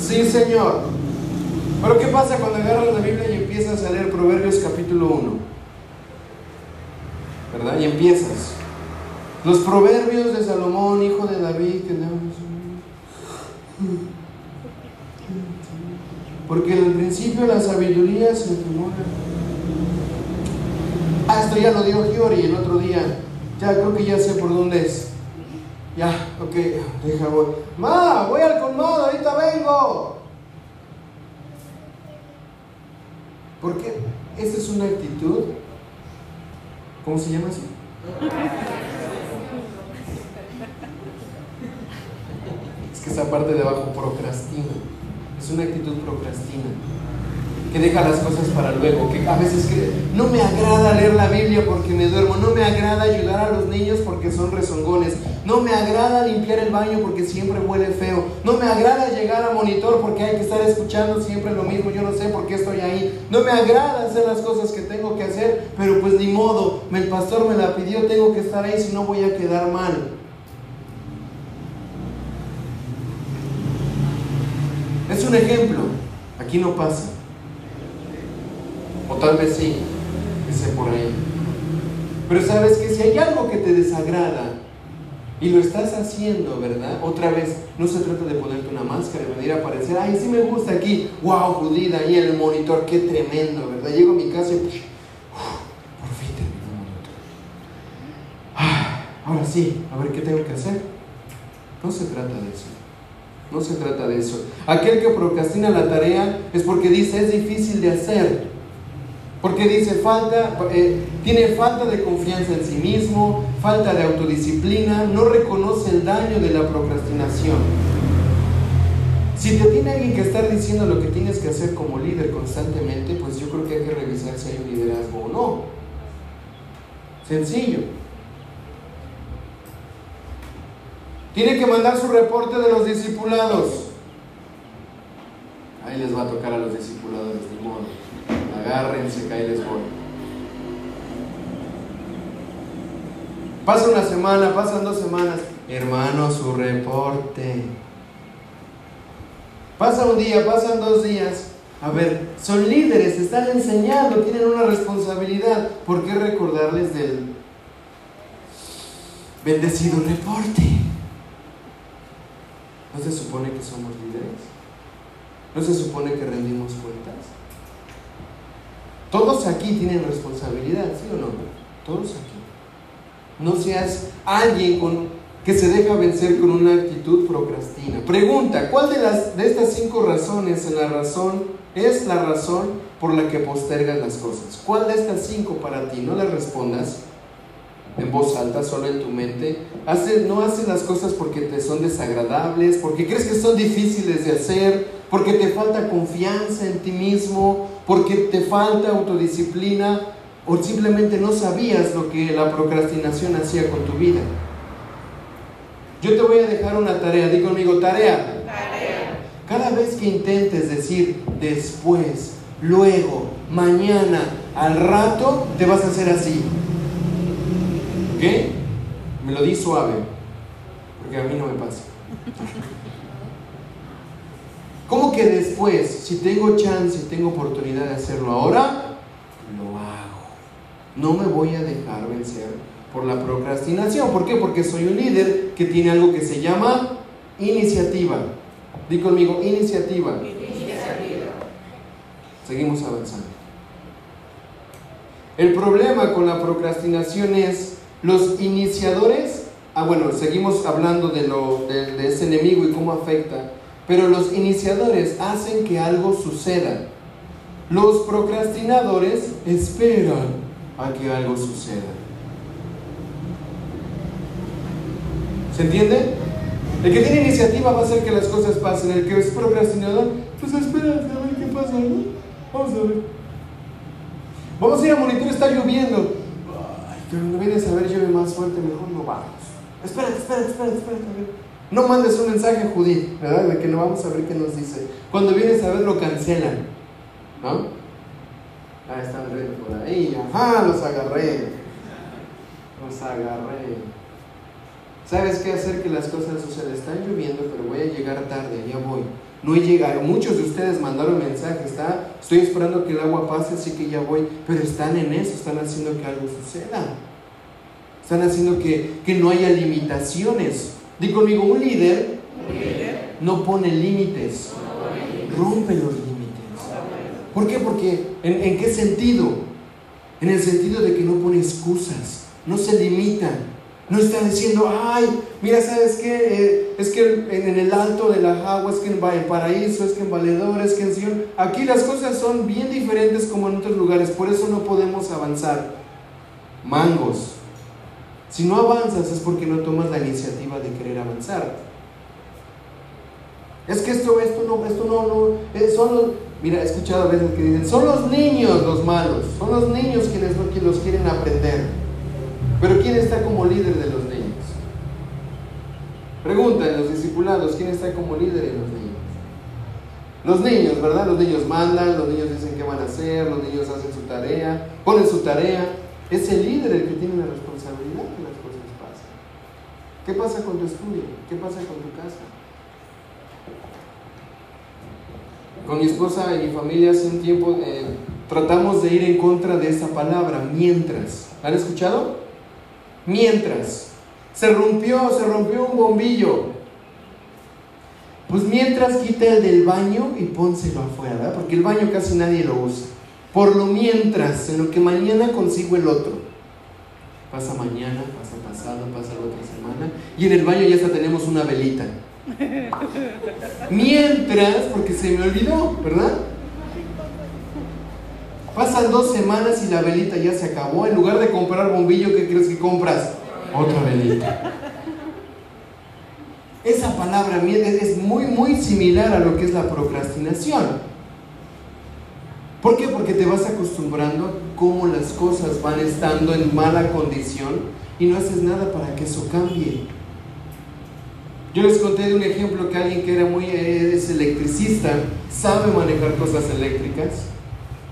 Sí, Señor. Pero ¿qué pasa cuando agarras la Biblia y empiezas a leer Proverbios capítulo 1? ¿Verdad? Y empiezas. Los proverbios de Salomón, hijo de David, que Porque en el principio la sabiduría se temora. Ah, esto ya lo dio Giori el otro día. Ya creo que ya sé por dónde es. Ya, ok, deja voy. Ma, voy al colmado, ahorita vengo. Porque esa es una actitud. ¿Cómo se llama así? Es que esa parte de abajo procrastina. Es una actitud procrastina. Que deja las cosas para luego. Que a veces que no me agrada leer la Biblia porque me duermo. No me agrada ayudar a los niños porque son rezongones. No me agrada limpiar el baño porque siempre huele feo. No me agrada llegar a monitor porque hay que estar escuchando siempre lo mismo. Yo no sé por qué estoy ahí. No me agrada hacer las cosas que tengo que hacer. Pero pues ni modo. El pastor me la pidió. Tengo que estar ahí si no voy a quedar mal. Es un ejemplo. Aquí no pasa. O tal vez sí. Dice por ahí. Pero sabes que si hay algo que te desagrada y lo estás haciendo, ¿verdad? Otra vez, no se trata de ponerte una máscara y venir a aparecer, ay, sí me gusta aquí, wow, Judith, ahí el monitor, qué tremendo, ¿verdad? Llego a mi casa y, uf, por fin terminó el monitor. Ah, ahora sí, a ver qué tengo que hacer. No se trata de eso. No se trata de eso. Aquel que procrastina la tarea es porque dice es difícil de hacer. Porque dice falta, eh, tiene falta de confianza en sí mismo, falta de autodisciplina, no reconoce el daño de la procrastinación. Si te tiene alguien que estar diciendo lo que tienes que hacer como líder constantemente, pues yo creo que hay que revisar si hay un liderazgo o no. Sencillo. Tiene que mandar su reporte de los discipulados. Ahí les va a tocar a los discipuladores, ni modo. Agárrense que ahí. Pasa una semana, pasan dos semanas. Hermano, su reporte. Pasa un día, pasan dos días. A ver, son líderes, están enseñando, tienen una responsabilidad. ¿Por qué recordarles del bendecido reporte? ¿No se supone que somos líderes? ¿No se supone que rendimos cuentas? Todos aquí tienen responsabilidad, ¿sí o no? Todos aquí. No seas alguien con, que se deja vencer con una actitud procrastina. Pregunta, ¿cuál de, las, de estas cinco razones es la razón, es la razón por la que postergas las cosas? ¿Cuál de estas cinco para ti? No le respondas en voz alta, solo en tu mente. no haces las cosas porque te son desagradables, porque crees que son difíciles de hacer, porque te falta confianza en ti mismo, porque te falta autodisciplina o simplemente no sabías lo que la procrastinación hacía con tu vida. Yo te voy a dejar una tarea, di conmigo tarea. tarea. Cada vez que intentes decir después, luego, mañana, al rato, te vas a hacer así. ¿Ok? Me lo di suave, porque a mí no me pasa. [laughs] ¿Cómo que después, si tengo chance, si tengo oportunidad de hacerlo ahora, lo hago? No me voy a dejar vencer por la procrastinación. ¿Por qué? Porque soy un líder que tiene algo que se llama iniciativa. Di conmigo, iniciativa. Iniciativa. Seguimos avanzando. El problema con la procrastinación es los iniciadores, ah bueno, seguimos hablando de, lo, de, ese enemigo y cómo afecta, pero los iniciadores hacen que algo suceda. Los procrastinadores esperan a que algo suceda. ¿Se entiende? El que tiene iniciativa va a hacer que las cosas pasen. El que es procrastinador, pues espera a ver qué pasa, Vamos a ver. Vamos a ir a monitor, está lloviendo. Pero no vienes a ver llueve más fuerte, mejor no vamos. Espérate, espérate, espérate, espérate. No mandes un mensaje Judith, ¿verdad? De que no vamos a ver qué nos dice. Cuando vienes a ver lo cancelan. ¿No? Ah, están riendo por ahí. Ajá, los agarré. Los agarré. ¿Sabes qué hacer que las cosas sucedan? Están lloviendo, pero voy a llegar tarde, ya voy. No he llegado. Muchos de ustedes mandaron mensaje, está, estoy esperando que el agua pase, así que ya voy. Pero están en eso, están haciendo que algo suceda. Están haciendo que, no haya limitaciones. Di conmigo, un líder, no pone límites, rompe los límites. ¿Por qué? Porque, ¿en, ¿en qué sentido? En el sentido de que no pone excusas, no se limita no está diciendo, ay, mira, ¿sabes qué? Eh, es que en, el alto de la agua, es que en Paraíso, es que en Valedor, es que en Sion. Aquí las cosas son bien diferentes como en otros lugares, por eso no podemos avanzar. Mangos. Si no avanzas es porque no tomas la iniciativa de querer avanzar. Es que esto, esto no, esto no, no, eh, son los, mira, he escuchado a veces que dicen, son los niños los malos, son los niños quienes, los quieren aprender. Pero ¿quién está como líder de los niños? Pregunta en los discipulados, ¿quién está como líder en los niños? Los niños, ¿verdad? Los niños mandan, los niños dicen qué van a hacer, los niños hacen su tarea, ponen su tarea. Es el líder el que tiene la responsabilidad que las cosas pasen. ¿Qué pasa con tu estudio? ¿Qué pasa con tu casa? Con mi esposa y mi familia hace un tiempo eh, tratamos de ir en contra de esa palabra, mientras. ¿Han escuchado? Mientras se rompió, se rompió un bombillo. Pues mientras quita el del baño y pónselo afuera, ¿verdad? Porque el baño casi nadie lo usa. Por lo mientras, en lo que mañana consigo el otro. Pasa mañana, pasa pasado, pasa la otra semana. Y en el baño ya hasta tenemos una velita. [laughs] Mientras, porque se me olvidó, ¿verdad? Pasan dos semanas y la velita ya se acabó. En lugar de comprar bombillo, ¿qué crees que compras? Otra velita. Esa palabra es muy, muy similar a lo que es la procrastinación. ¿Por qué? Porque te vas acostumbrando cómo las cosas van estando en mala condición y no haces nada para que eso cambie. Yo les conté de un ejemplo que alguien que era muy es electricista, sabe manejar cosas eléctricas,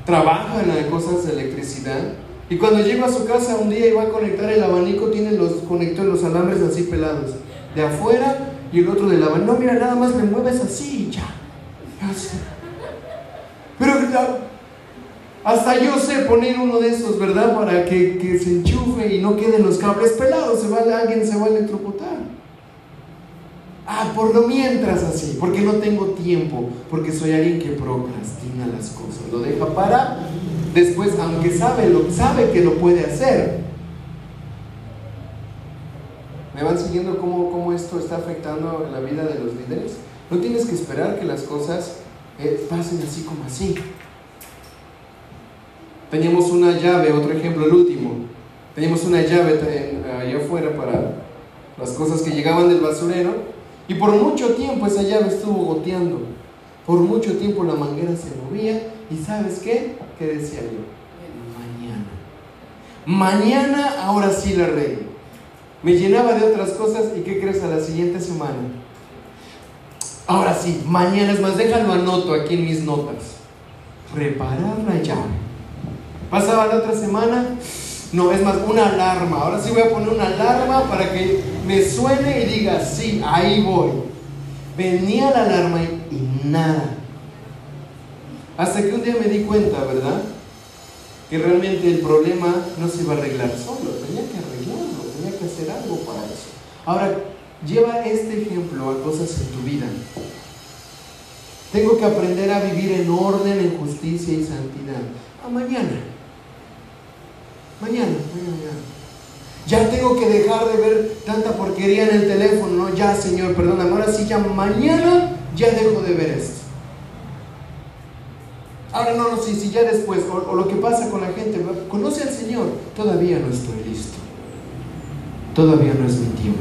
trabaja en las cosas de electricidad. Y cuando llegó a su casa un día iba a conectar el abanico, tiene los conectó los alambres así pelados, de afuera y el otro del abanico. No, mira, nada más le mueves así y ya. Pero hasta yo sé poner uno de estos, ¿verdad? Para que, que se enchufe y no queden los cables pelados, se va, alguien se va a electrocutar. Ah, por lo mientras así, porque no tengo tiempo, porque soy alguien que procrastina las cosas, lo deja para después, aunque sabe, lo, sabe que lo puede hacer. ¿Me van siguiendo cómo, cómo esto está afectando la vida de los líderes? No tienes que esperar que las cosas eh, pasen así como así. Teníamos una llave, otro ejemplo, el último. Teníamos una llave allá afuera para las cosas que llegaban del basurero y por mucho tiempo esa llave estuvo goteando. Por mucho tiempo la manguera se movía. ¿Y sabes qué? ¿Qué decía yo? Mañana. Mañana ahora sí la arreglo. Me llenaba de otras cosas y ¿qué crees a la siguiente semana? Ahora sí, mañana es más, déjalo anoto aquí en mis notas. Reparar la llave. Pasaba la otra semana, no, es más, una alarma. Ahora sí voy a poner una alarma para que me suene y diga, sí, ahí voy. Venía la alarma y, nada. Hasta que un día me di cuenta, ¿verdad? Que realmente el problema no se iba a arreglar solo. Tenía que arreglarlo, tenía que hacer algo para eso. Ahora, lleva este ejemplo a cosas en tu vida. Tengo que aprender a vivir en orden, en justicia y santidad. A mañana. Mañana, mañana, Ya tengo que dejar de ver tanta porquería en el teléfono, ¿no? Ya, Señor, perdóname. Ahora sí, ya mañana ya dejo de ver esto. Ahora no, no, sí, sí, ya después, o, lo que pasa con la gente, conoce al Señor, todavía no estoy listo. Todavía no es mi tiempo.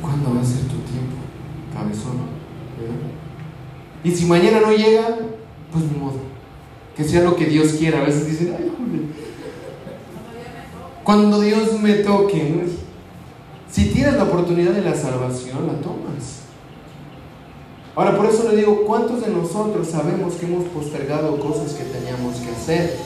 ¿Cuándo va a ser tu tiempo? Cabezón. Y si mañana no llega, pues ni modo. Que sea lo que Dios quiera. A veces dicen, ay, cuando Dios me toque, si tienes la oportunidad de la salvación, la tomas. Ahora, por eso le digo, ¿cuántos de nosotros sabemos que hemos postergado cosas que teníamos que hacer?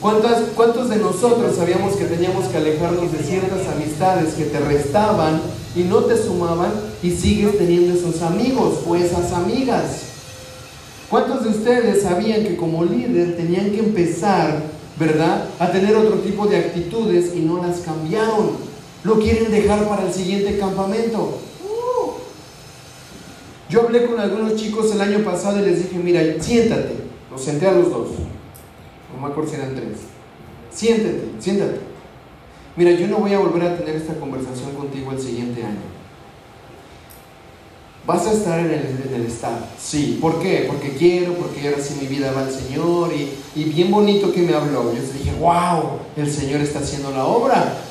¿Cuántos, ¿Cuántos de nosotros sabíamos que teníamos que alejarnos de ciertas amistades que te restaban y no te sumaban y sigues teniendo esos amigos o esas amigas? ¿Cuántos de ustedes sabían que como líder tenían que empezar ¿verdad? A tener otro tipo de actitudes y no las cambiaron. Lo quieren dejar para el siguiente campamento. Uh. Yo hablé con algunos chicos el año pasado y les dije, mira, siéntate. Los senté a los dos. No me acuerdo si eran tres. Siéntate, siéntate. Mira, yo no voy a volver a tener esta conversación contigo el siguiente año. Vas a estar en el, estado. Sí. ¿Por qué? Porque quiero, porque ahora sí mi vida va al Señor y, y bien bonito que me habló. Yo dije, wow, el Señor está haciendo la obra.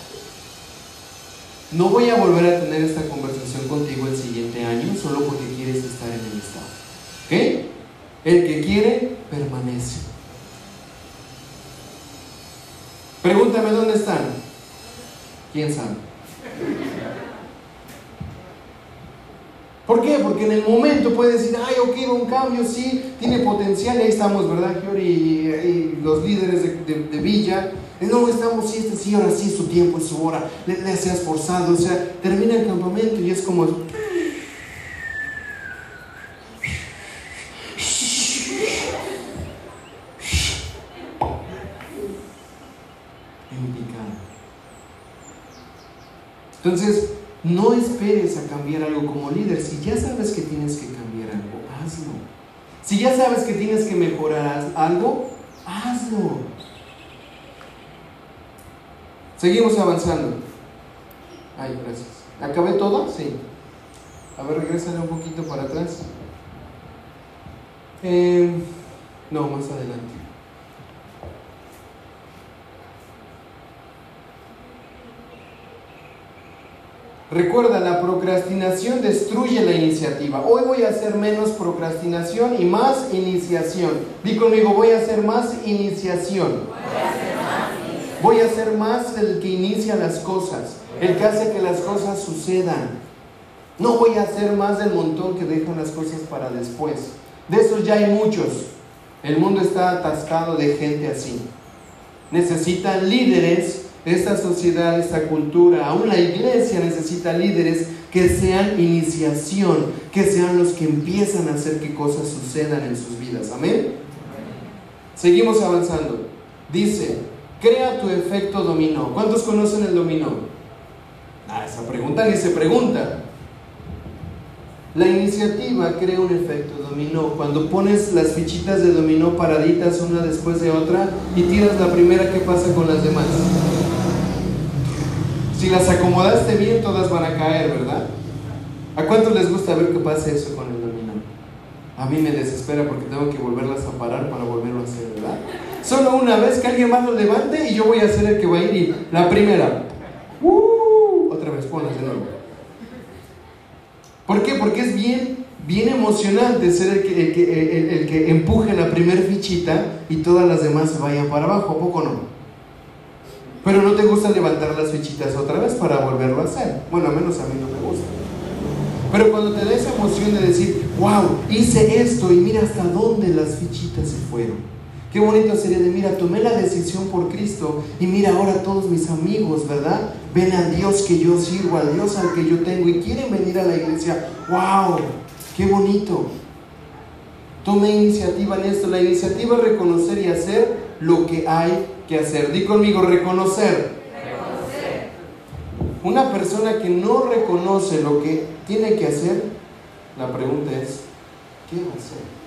No voy a volver a tener esta conversación contigo el siguiente año solo porque quieres estar en el estado. ¿Ok? El que quiere, permanece. Pregúntame dónde están. ¿Quién sabe? ¿Por qué? Porque en el momento puede decir, ay, quiero un cambio, sí, tiene potencial, ahí estamos, ¿verdad, Giori? Y, los líderes de, Villa, no, estamos, sí, este, sí, ahora sí, su tiempo, su hora, le, le se esforzado, o sea, termina el campamento y es como... Entonces, no esperes a cambiar algo como líder. Si ya sabes que tienes que cambiar algo, hazlo. Si ya sabes que tienes que mejorar algo, hazlo. Seguimos avanzando. Ay, gracias. ¿Acabé todo? Sí. A ver, regresale un poquito para atrás. Eh, no, más adelante. Recuerda, la procrastinación destruye la iniciativa. Hoy voy a hacer menos procrastinación y más iniciación. Di conmigo, voy a hacer más iniciación. Voy a hacer más el que inicia las cosas, el que hace que las cosas sucedan. No voy a hacer más del montón que dejan las cosas para después. De esos ya hay muchos. El mundo está atascado de gente así. Necesitan líderes, esta sociedad, esta cultura, aún la iglesia necesita líderes que sean iniciación, que sean los que empiezan a hacer que cosas sucedan en sus vidas. Amén. Seguimos avanzando. Dice, crea tu efecto dominó. ¿Cuántos conocen el dominó? Ah, esa pregunta ni se pregunta. La iniciativa crea un efecto dominó. Cuando pones las fichitas de dominó paraditas una después de otra y tiras la primera, ¿qué pasa con las demás? Si las acomodaste bien, todas van a caer, ¿verdad? ¿A cuántos les gusta ver qué pasa eso con el dominó? A mí me desespera porque tengo que volverlas a parar para volverlo a hacer, ¿verdad? Solo una vez que alguien más lo levante y yo voy a ser el que va a ir y la primera. ¡Uh! otra vez, ponlas de nuevo. ¿Por qué? Porque es bien, bien emocionante ser el que, el que, el, que empuje la primer fichita y todas las demás se vayan para abajo, ¿a poco no? Pero no te gusta levantar las fichitas otra vez para volverlo a hacer. Bueno, a menos a mí no me gusta. Pero cuando te da esa emoción de decir, wow, hice esto y mira hasta dónde las fichitas se fueron. Qué bonito sería de, mira, tomé la decisión por Cristo y mira ahora todos mis amigos, ¿verdad? Ven al Dios que yo sirvo, al Dios al que yo tengo y quieren venir a la iglesia. ¡Wow! ¡Qué bonito! Tome iniciativa en esto. La iniciativa es reconocer y hacer lo que hay que hacer. Di conmigo, reconocer. reconocer. Una persona que no reconoce lo que tiene que hacer, la pregunta es, ¿qué va a hacer?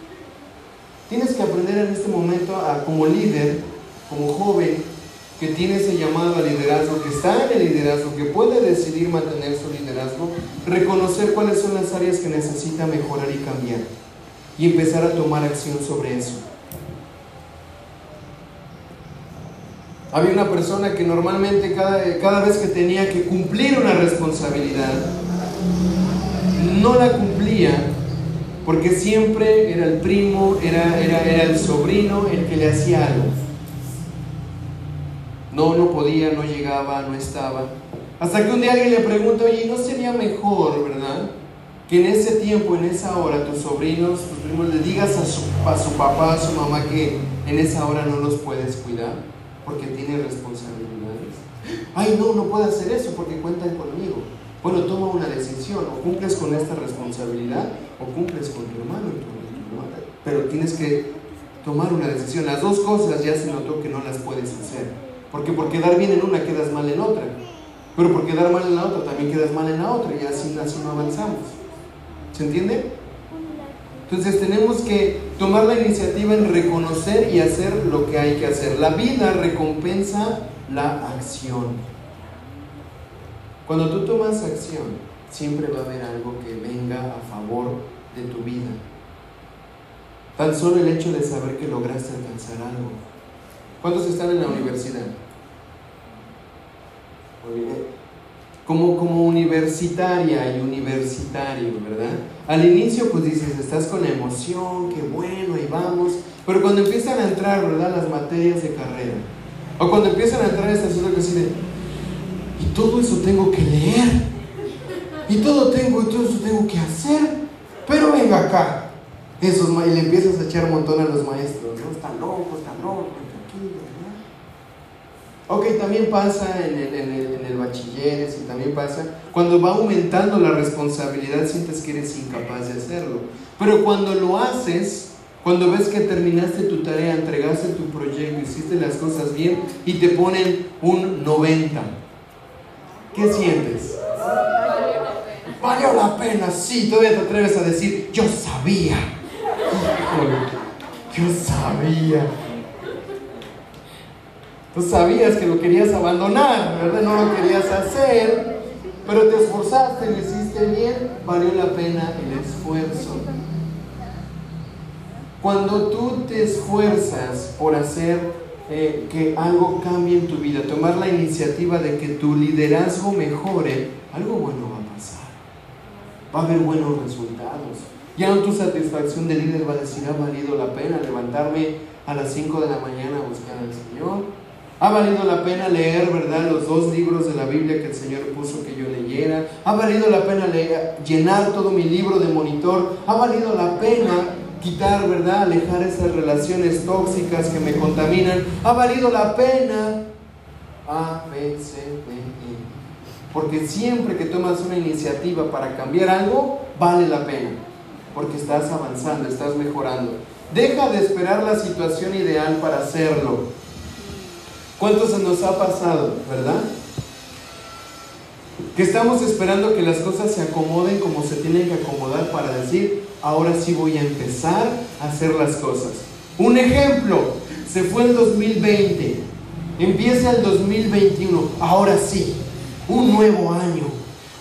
Tienes que aprender en este momento a, como líder, como joven, que tiene ese llamado al liderazgo, que está en el liderazgo, que puede decidir mantener su liderazgo, reconocer cuáles son las áreas que necesita mejorar y cambiar y empezar a tomar acción sobre eso. Había una persona que normalmente cada, cada vez que tenía que cumplir una responsabilidad, no la cumplía porque siempre era el primo, era, era, era el sobrino el que le hacía algo. No, no podía, no llegaba, no estaba. Hasta que un día alguien le pregunta, oye, ¿no sería mejor, verdad? Que en ese tiempo, en esa hora, tus sobrinos, tus primos, le digas a su, a su papá, a su mamá que en esa hora no los puedes cuidar porque tiene responsabilidades. Ay, no, no puedo hacer eso porque cuentan conmigo. Bueno, toma una decisión, o cumples con esta responsabilidad o cumples con tu hermano y tu, hermana. Pero tienes que tomar una decisión. Las dos cosas ya se notó que no las puedes hacer. Porque por quedar bien en una quedas mal en otra. Pero por quedar mal en la otra también quedas mal en la otra y así, así no avanzamos. ¿Se entiende? Entonces tenemos que tomar la iniciativa en reconocer y hacer lo que hay que hacer. La vida recompensa la acción. Cuando tú tomas acción, siempre va a haber algo que venga a favor de tu vida. Tan solo el hecho de saber que lograste alcanzar algo. ¿Cuántos están en la universidad? Como, como universitaria y universitario, ¿verdad? Al inicio pues dices, estás con emoción, qué bueno, ahí vamos. Pero cuando empiezan a entrar, ¿verdad? Las materias de carrera. O cuando empiezan a entrar estas cosas que así de, y todo eso tengo que leer. Y todo tengo, y todo eso tengo que hacer. Pero venga acá. Esos, y le empiezas a echar un montón a los maestros, ¿no? Están locos, están locos, tranquilos. Ok, también pasa en el, en el, en el bachiller, y también pasa. Cuando va aumentando la responsabilidad, sientes que eres incapaz de hacerlo. Pero cuando lo haces, cuando ves que terminaste tu tarea, entregaste tu proyecto, hiciste las cosas bien y te ponen un 90 ¿Qué sientes? Valió la pena, sí, todavía te atreves a decir, yo sabía. yo sabía. Tú sabías que lo querías abandonar, ¿verdad? No lo querías hacer, pero te esforzaste, lo hiciste bien, valió la pena el esfuerzo. Cuando tú te esfuerzas por hacer eh, que algo cambie en tu vida, tomar la iniciativa de que tu liderazgo mejore, algo bueno va a pasar. Va a haber buenos resultados. Ya no tu satisfacción de líder va a decir, ha valido la pena levantarme a las 5 de la mañana a buscar al Señor. Ha valido la pena leer, ¿verdad? Los dos libros de la Biblia que el Señor puso que yo leyera. Ha valido la pena leer, llenar todo mi libro de monitor. Ha valido la pena quitar, ¿verdad? Alejar esas relaciones tóxicas que me contaminan. Ha valido la pena. A, B, C, D, E. Porque siempre que tomas una iniciativa para cambiar algo, vale la pena. Porque estás avanzando, estás mejorando. Deja de esperar la situación ideal para hacerlo. ¿Cuántos se nos ha pasado, verdad? Que estamos esperando que las cosas se acomoden como se tienen que acomodar para decir, ahora sí voy a empezar a hacer las cosas. Un ejemplo, se fue el 2020, empieza el 2021, ahora sí, un nuevo año,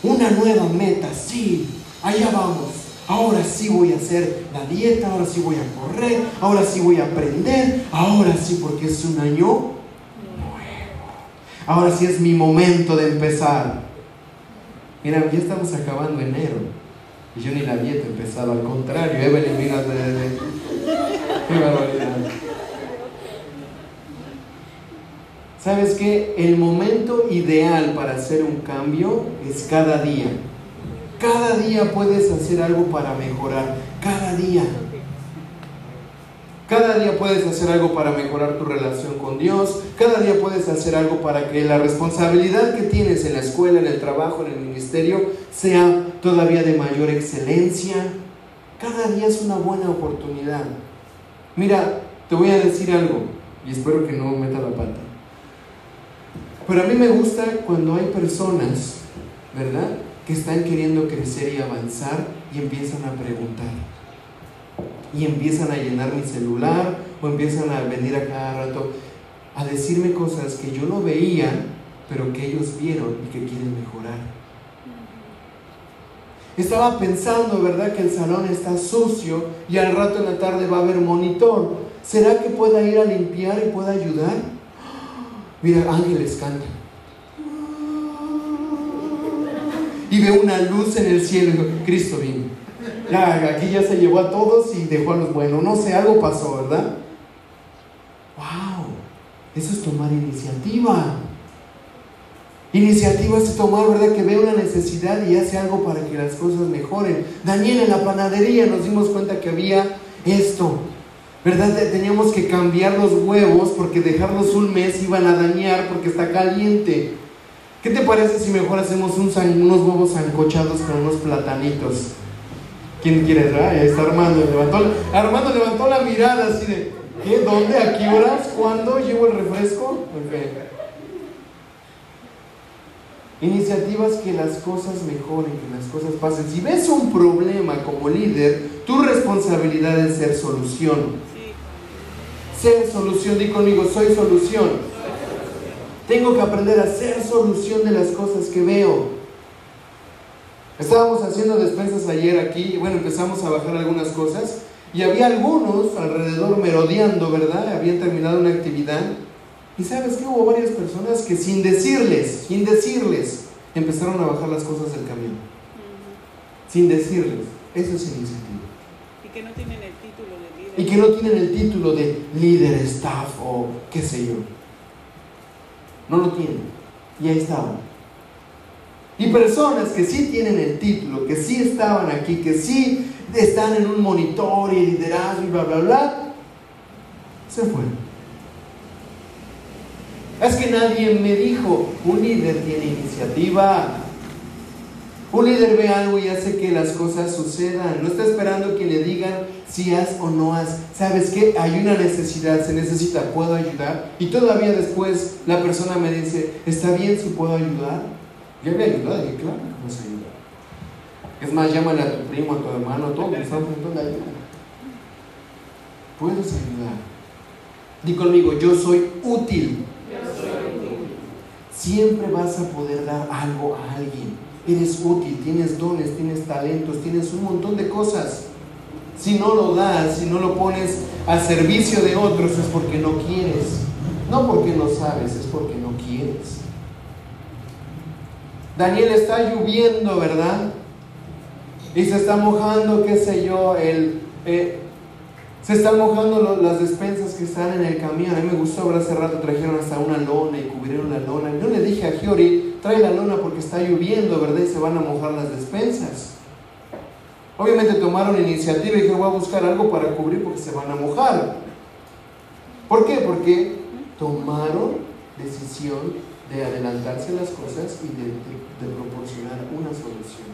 una nueva meta, sí, allá vamos. Ahora sí voy a hacer la dieta, ahora sí voy a correr, ahora sí voy a aprender, ahora sí porque es un año. Ahora sí es mi momento de empezar. Mira, ya estamos acabando enero. Y yo ni la dieta he empezado, al contrario, Evelyn vino de, de... Qué barbaridad. ¿Sabes qué? El momento ideal para hacer un cambio es cada día. Cada día puedes hacer algo para mejorar. Cada día. Cada día puedes hacer algo para mejorar tu relación con Dios. Cada día puedes hacer algo para que la responsabilidad que tienes en la escuela, en el trabajo, en el ministerio, sea todavía de mayor excelencia. Cada día es una buena oportunidad. Mira, te voy a decir algo y espero que no meta la pata. Pero a mí me gusta cuando hay personas, ¿verdad? Que están queriendo crecer y avanzar y empiezan a preguntar. Y empiezan a llenar mi celular o empiezan a venir a cada rato a decirme cosas que yo no veía, pero que ellos vieron y que quieren mejorar. Estaba pensando, ¿verdad?, que el salón está sucio y al rato en la tarde va a haber monitor. ¿Será que pueda ir a limpiar y pueda ayudar? [gasps] Mira, ángeles cantan. [laughs] Y veo una luz en el cielo y digo, Cristo vino. Aquí ya se llevó a todos y dejó a los buenos. No sé, algo pasó, ¿verdad? ¡Wow! Eso es tomar iniciativa. Iniciativa es tomar, ¿verdad? Que ve una necesidad y hace algo para que las cosas mejoren. Daniel, en la panadería nos dimos cuenta que había esto. ¿Verdad? Teníamos que cambiar los huevos porque dejarlos un mes iban a dañar porque está caliente. ¿Qué te parece si mejor hacemos un unos huevos ancochados con unos platanitos? ¿Quién quiere? Ahí está Armando. Levantó, Armando levantó la mirada así de, ¿qué? ¿Dónde? ¿A qué horas? ¿Cuándo? ¿Llevo el refresco? Iniciativas que las cosas mejoren, que las cosas pasen. Si ves un problema como líder, tu responsabilidad es ser solución. Ser solución, di conmigo, soy solución. Tengo que aprender a ser solución de las cosas que veo. Estábamos haciendo despensas ayer aquí, y bueno, empezamos a bajar algunas cosas y había algunos alrededor merodeando, ¿verdad? Habían terminado una actividad y sabes que hubo varias personas que sin decirles, sin decirles, empezaron a bajar las cosas del camión. Sin decirles. Eso es iniciativa. Y que no tienen el título de líder. Y que no tienen el título de líder, staff o qué sé yo. No lo tienen. Y ahí estaban. Y personas que sí tienen el título, que sí estaban aquí, que sí están en un monitor y liderazgo y bla, bla, bla, se fueron. Es que nadie me dijo, un líder tiene iniciativa. Un líder ve algo y hace que las cosas sucedan. No está esperando que le digan si has o no has. ¿Sabes qué? Hay una necesidad, se necesita, ¿puedo ayudar? Y todavía después la persona me dice, ¿está bien si puedo ayudar? Yo le ayudado, dije, claro que vas a ayudar. Es más, llámale a tu primo, a tu hermano, a todos, están de ayuda. Puedes ayudar. Di conmigo, yo soy útil. Siempre vas a poder dar algo a alguien. Eres útil, tienes dones, tienes talentos, tienes un montón de cosas. Si no lo das, si no lo pones al servicio de otros, es porque no quieres. No porque no sabes, es porque no quieres. Daniel está lloviendo, ¿verdad? Y se está mojando, qué sé yo, el, Se están mojando las despensas que están en el camión. A mí me gustó, ahora hace rato trajeron hasta una lona y cubrieron la lona. Yo le dije a Giori, trae la lona porque está lloviendo, ¿verdad? Y se van a mojar las despensas. Obviamente tomaron iniciativa y dije, voy a buscar algo para cubrir porque se van a mojar. ¿Por qué? Porque tomaron decisión de adelantarse las cosas y de- de proporcionar una solución.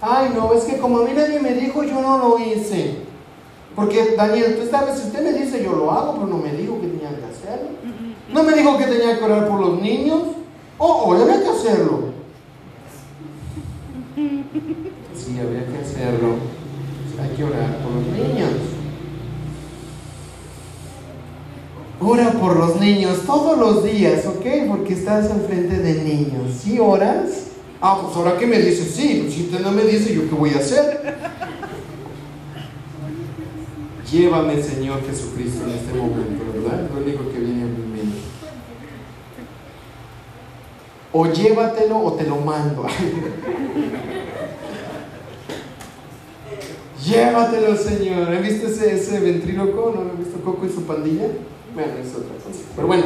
Ay, no, es que como a mí nadie me dijo, yo no lo hice. Porque Daniel, tú sabes, si usted me dice, yo lo hago, pero no me dijo que tenía que hacerlo. No me dijo que tenía que orar por los niños. Oh, oh, había que hacerlo. Sí, había que hacerlo. Hay que orar por los niños. Ora por los niños todos los días, ¿ok? Porque estás al frente de niños. ¿Sí oras? Ah, pues ahora que me dices, sí, pues si usted no me dice, ¿yo qué voy a hacer? Llévame, Señor Jesucristo, en este momento, ¿verdad? Lo único que viene a mi mente. O llévatelo o te lo mando. [laughs] Llévatelo, Señor. ¿Han visto ese, ese ventríloco? ¿No lo han visto Coco y su pandilla? Bueno, es otra cosa. Pero bueno,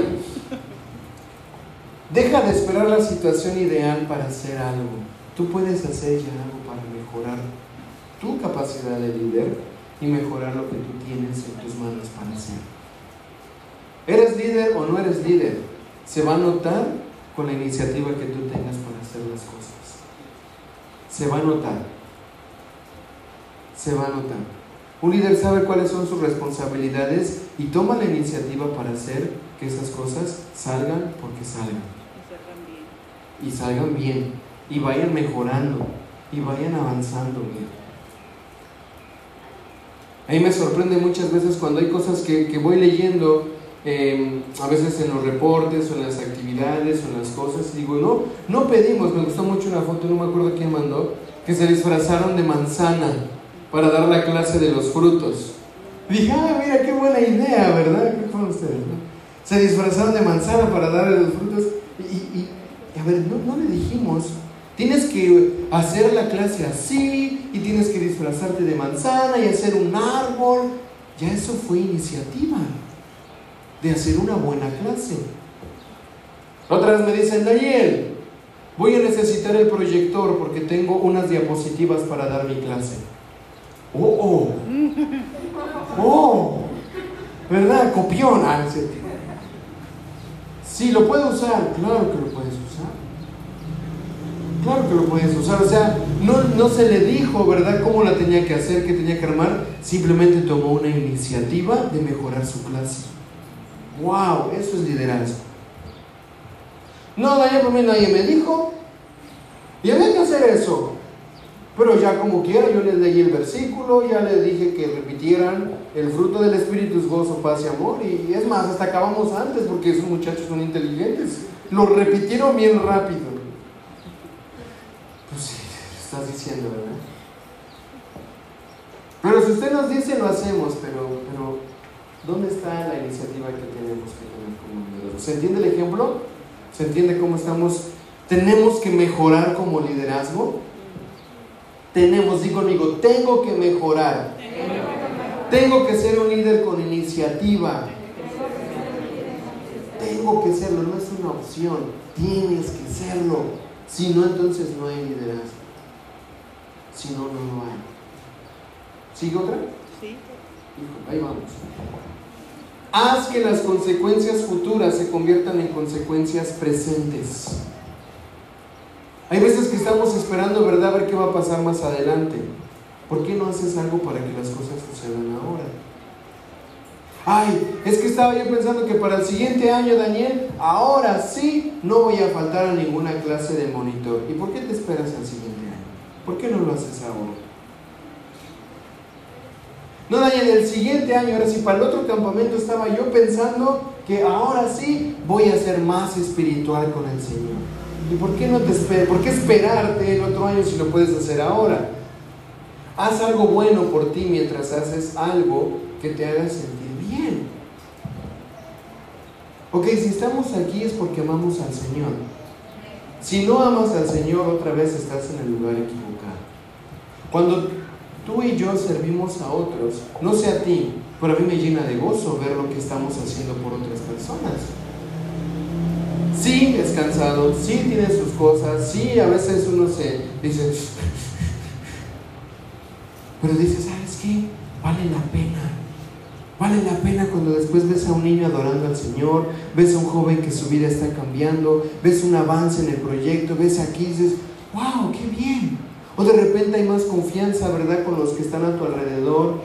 deja de esperar la situación ideal para hacer algo. Tú puedes hacer ya algo para mejorar tu capacidad de líder y mejorar lo que tú tienes en tus manos para hacer. ¿Eres líder o no eres líder? Se va a notar con la iniciativa que tú tengas para hacer las cosas. Se va a notar. Se va a notar. Un líder sabe cuáles son sus responsabilidades y toma la iniciativa para hacer que esas cosas salgan porque salgan. Y salgan bien. bien. Y vayan mejorando. Y vayan avanzando bien. A mí me sorprende muchas veces cuando hay cosas que, que voy leyendo, eh, a veces en los reportes o en las actividades o en las cosas, y digo, no, no pedimos, me gustó mucho una foto, no me acuerdo quién mandó, que se disfrazaron de manzana para dar la clase de los frutos. Dije, ah, mira, qué buena idea, ¿verdad? ¿Qué fueron ustedes? Se disfrazaron de manzana para darle los frutos. Y, a ver, no, no le dijimos, tienes que hacer la clase así, y tienes que disfrazarte de manzana y hacer un árbol. Ya eso fue iniciativa de hacer una buena clase. Otra vez me dicen, Daniel, voy a necesitar el proyector porque tengo unas diapositivas para dar mi clase. Oh, oh. Oh. ¿Verdad? Copión. Ah. Sí, lo puedo usar. Claro que lo puedes usar. Claro que lo puedes usar. O sea, no, no se le dijo, ¿verdad?, cómo la tenía que hacer, qué tenía que armar. Simplemente tomó una iniciativa de mejorar su clase. ¡Wow! Eso es liderazgo. No, Daniel, por mí nadie me dijo. Y había que hacer eso. Pero ya como quiera, yo les leí el versículo, ya les dije que repitieran, el fruto del Espíritu es gozo, paz y amor. Y es más, hasta acabamos antes porque esos muchachos son inteligentes. Lo repitieron bien rápido. Pues sí, estás diciendo, ¿verdad? Pero si usted nos dice, lo hacemos, pero, ¿dónde está la iniciativa que tenemos que tener como liderazgo? ¿Se entiende el ejemplo? ¿Se entiende cómo estamos? Tenemos que mejorar como liderazgo. Tenemos, di conmigo, tengo que mejorar. Tengo que ser un líder con iniciativa. Tengo que serlo, no es una opción. Tienes que serlo. Si no, entonces no hay liderazgo. Si no, no lo hay. ¿Sigue otra? Sí. Hijo, ahí vamos. Haz que las consecuencias futuras se conviertan en consecuencias presentes. Hay veces estamos esperando, ¿verdad?, a ver qué va a pasar más adelante. ¿Por qué no haces algo para que las cosas sucedan ahora? Ay, es que estaba yo pensando que para el siguiente año, Daniel, ahora sí no voy a faltar a ninguna clase de monitor. ¿Y por qué te esperas al siguiente año? ¿Por qué no lo haces ahora? No, Daniel, el siguiente año, ahora sí, para el otro campamento estaba yo pensando que ahora sí voy a ser más espiritual con el Señor. ¿Y por qué no te? ¿Por qué esperarte el otro año si lo puedes hacer ahora? Haz algo bueno por ti mientras haces algo que te haga sentir bien. Ok, si estamos aquí es porque amamos al Señor. Si no amas al Señor, otra vez estás en el lugar equivocado. Cuando tú y yo servimos a otros. No sé a ti, pero a mí me llena de gozo ver lo que estamos haciendo por otras personas. Sí, es cansado, sí tiene sus cosas, sí, a veces uno se dice, pero dice, ¿sabes qué? Vale la pena. Vale la pena cuando después ves a un niño adorando al Señor, ves a un joven que su vida está cambiando, ves un avance en el proyecto, ves aquí y dices, wow, qué bien. O de repente hay más confianza, ¿verdad?, con los que están a tu alrededor.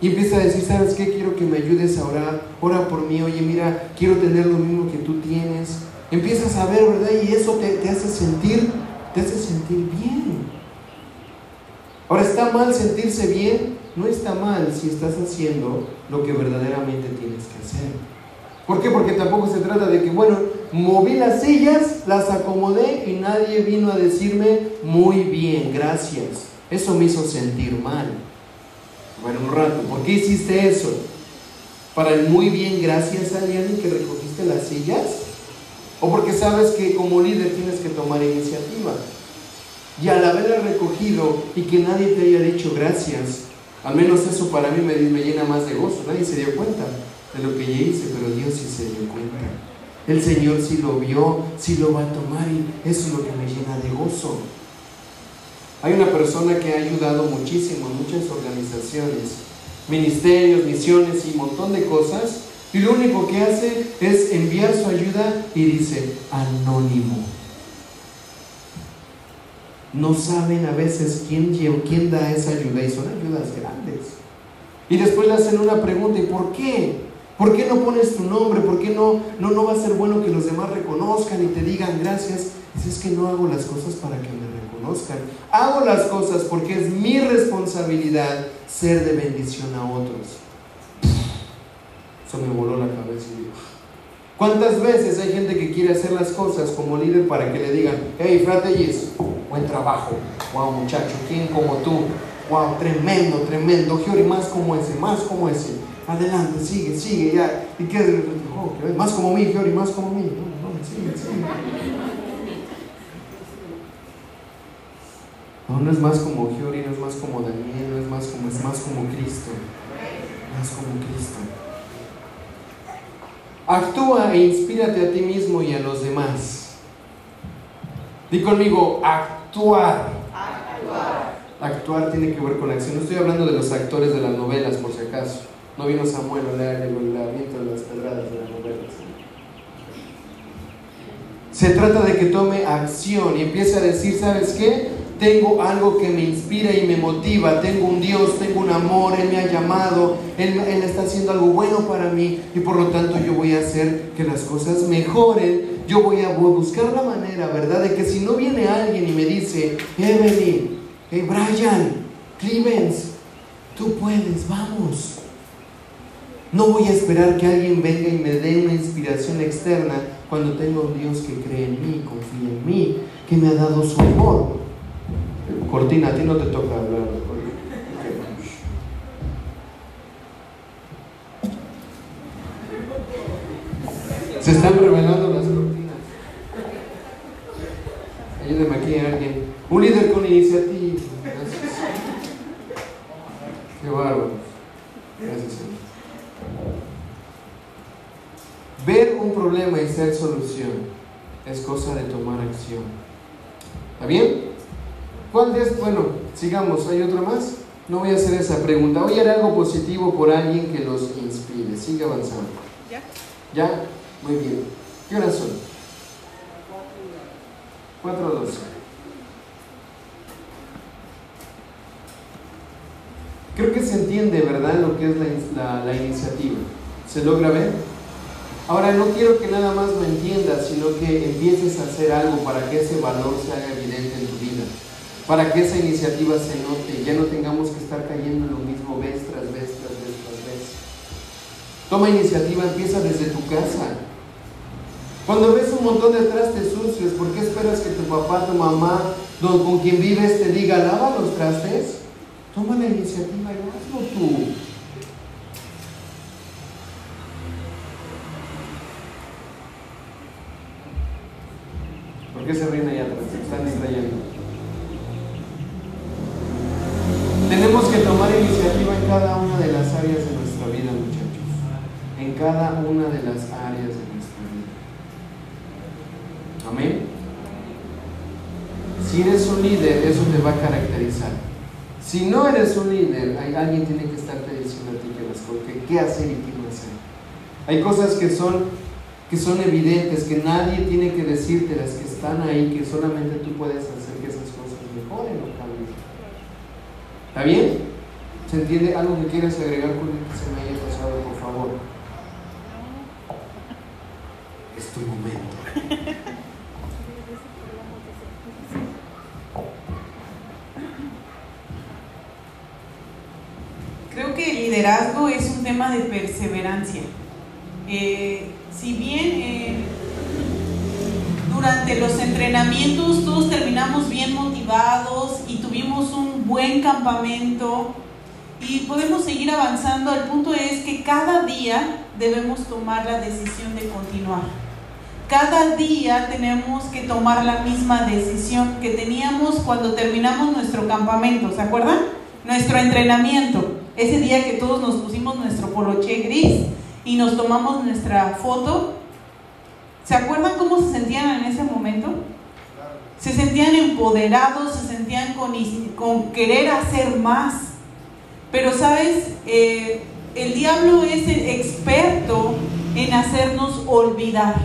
Y empieza a decir, ¿sabes qué? Quiero que me ayudes a orar. Ora por mí. Oye, mira, quiero tener lo mismo que tú tienes. Empiezas a ver, ¿verdad? Y eso te, te hace sentir, te hace sentir bien. Ahora, ¿está mal sentirse bien? No está mal si estás haciendo lo que verdaderamente tienes que hacer. ¿Por qué? Porque tampoco se trata de que, bueno, moví las sillas, las acomodé y nadie vino a decirme muy bien, gracias. Eso me hizo sentir mal. Bueno, un rato, ¿por qué hiciste eso? ¿Para el muy bien, gracias a alguien que recogiste las sillas? ¿O porque sabes que como líder tienes que tomar iniciativa? Y al haberla recogido y que nadie te haya dicho gracias, al menos eso para mí me, me llena más de gozo. Nadie se dio cuenta de lo que yo hice, pero Dios sí se dio cuenta. El Señor sí lo vio, sí lo va a tomar y eso es lo que me llena de gozo. Hay una persona que ha ayudado muchísimo en muchas organizaciones, ministerios, misiones y un montón de cosas, y lo único que hace es enviar su ayuda y dice, anónimo. No saben a veces quién, quién da esa ayuda y son ayudas grandes. Y después le hacen una pregunta, ¿y por qué? ¿Por qué no pones tu nombre? ¿Por qué no, no, no va a ser bueno que los demás reconozcan y te digan gracias? Dices es que no hago las cosas para que me reconozcan. Hago las cosas porque es mi responsabilidad ser de bendición a otros. Eso me voló la cabeza ¿cuántas veces hay gente que quiere hacer las cosas como líder para que le digan, hey, Yes, buen trabajo, wow muchacho, ¿quién como tú? Wow, tremendo, tremendo, Giori, más como ese, más como ese. Adelante, sigue, sigue, ya. ¿Y qué? Oh, más como mí, Giori, más como mí. No, no, sigue, sigue. No, no es más como Giori, no es más como Daniel, no es más como, es más como Cristo. Más como Cristo. Actúa e inspírate a ti mismo y a los demás. Di conmigo, actuar. Actuar. Actuar tiene que ver con acción. No estoy hablando de los actores de las novelas, por si acaso. No vino Samuel a leer el viento de las pedradas de las novelas. Se trata de que tome acción y empiece a decir, ¿sabes qué? Tengo algo que me inspira y me motiva, tengo un Dios, tengo un amor, Él me ha llamado, Él, está haciendo algo bueno para mí y por lo tanto yo voy a hacer que las cosas mejoren, yo voy a buscar la manera, ¿verdad? De que si no viene alguien y me dice, Evelyn, Brian, Clemens, tú puedes, vamos. No voy a esperar que alguien venga y me dé una inspiración externa cuando tengo un Dios que cree en mí, confía en mí, que me ha dado su amor. Cortina, a ti no te toca hablar. Se están revelando las cortinas. Ayúdeme aquí a alguien. Un líder con iniciativa. Gracias. Qué bárbaro. Gracias, Señor. Ver un problema y ser solución es cosa de tomar acción. ¿Está bien? ¿Cuál es? Bueno, sigamos. ¿Hay otra más? No voy a hacer esa pregunta. Voy a hacer algo positivo por alguien que los inspire. Sigue avanzando. ¿Ya? ¿Ya? Muy bien. ¿Qué horas son? 4.12. Creo que se entiende, ¿verdad?, lo que es la, la iniciativa. ¿Se logra ver? Ahora, no quiero que nada más lo entiendas, sino que empieces a hacer algo para que ese valor se haga evidente en tu vida para que esa iniciativa se note, ya no tengamos que estar cayendo en lo mismo vez tras vez, tras vez, tras vez. Toma iniciativa, empieza desde tu casa. Cuando ves un montón de trastes sucios, ¿por qué esperas que tu papá, tu mamá, con quien vives te diga, lava los trastes? Toma la iniciativa y hazlo tú. ¿Por qué se ríen allá atrás? están distrayendo. Tenemos que cada una de las áreas de nuestra vida, muchachos. En cada una de las áreas de nuestra vida. Amén. Si eres un líder, eso te va a caracterizar. Si no eres un líder, hay, alguien tiene que estarte diciendo a ti que las qué hacer y qué no hacer. Hay cosas que son, que son evidentes, que nadie tiene que decirte, las que están ahí, que solamente tú puedes hacer que esas cosas mejoren o. ¿Está bien? ¿Se entiende algo que quieres agregar con el que se me haya pasado, por favor? Es tu momento. Creo que el liderazgo es un tema de perseverancia. Eh, si bien eh, durante los entrenamientos todos terminamos bien motivados y tuvimos un buen campamento y podemos seguir avanzando, el punto es que cada día debemos tomar la decisión de continuar. Cada día tenemos que tomar la misma decisión que teníamos cuando terminamos nuestro campamento, ¿se acuerdan? Nuestro entrenamiento ese día que todos nos pusimos nuestro poloché gris y nos tomamos nuestra foto, ¿se acuerdan cómo se sentían en ese momento? Se sentían empoderados, se sentían con, con querer hacer más. Pero sabes, eh, el diablo es experto en hacernos olvidar.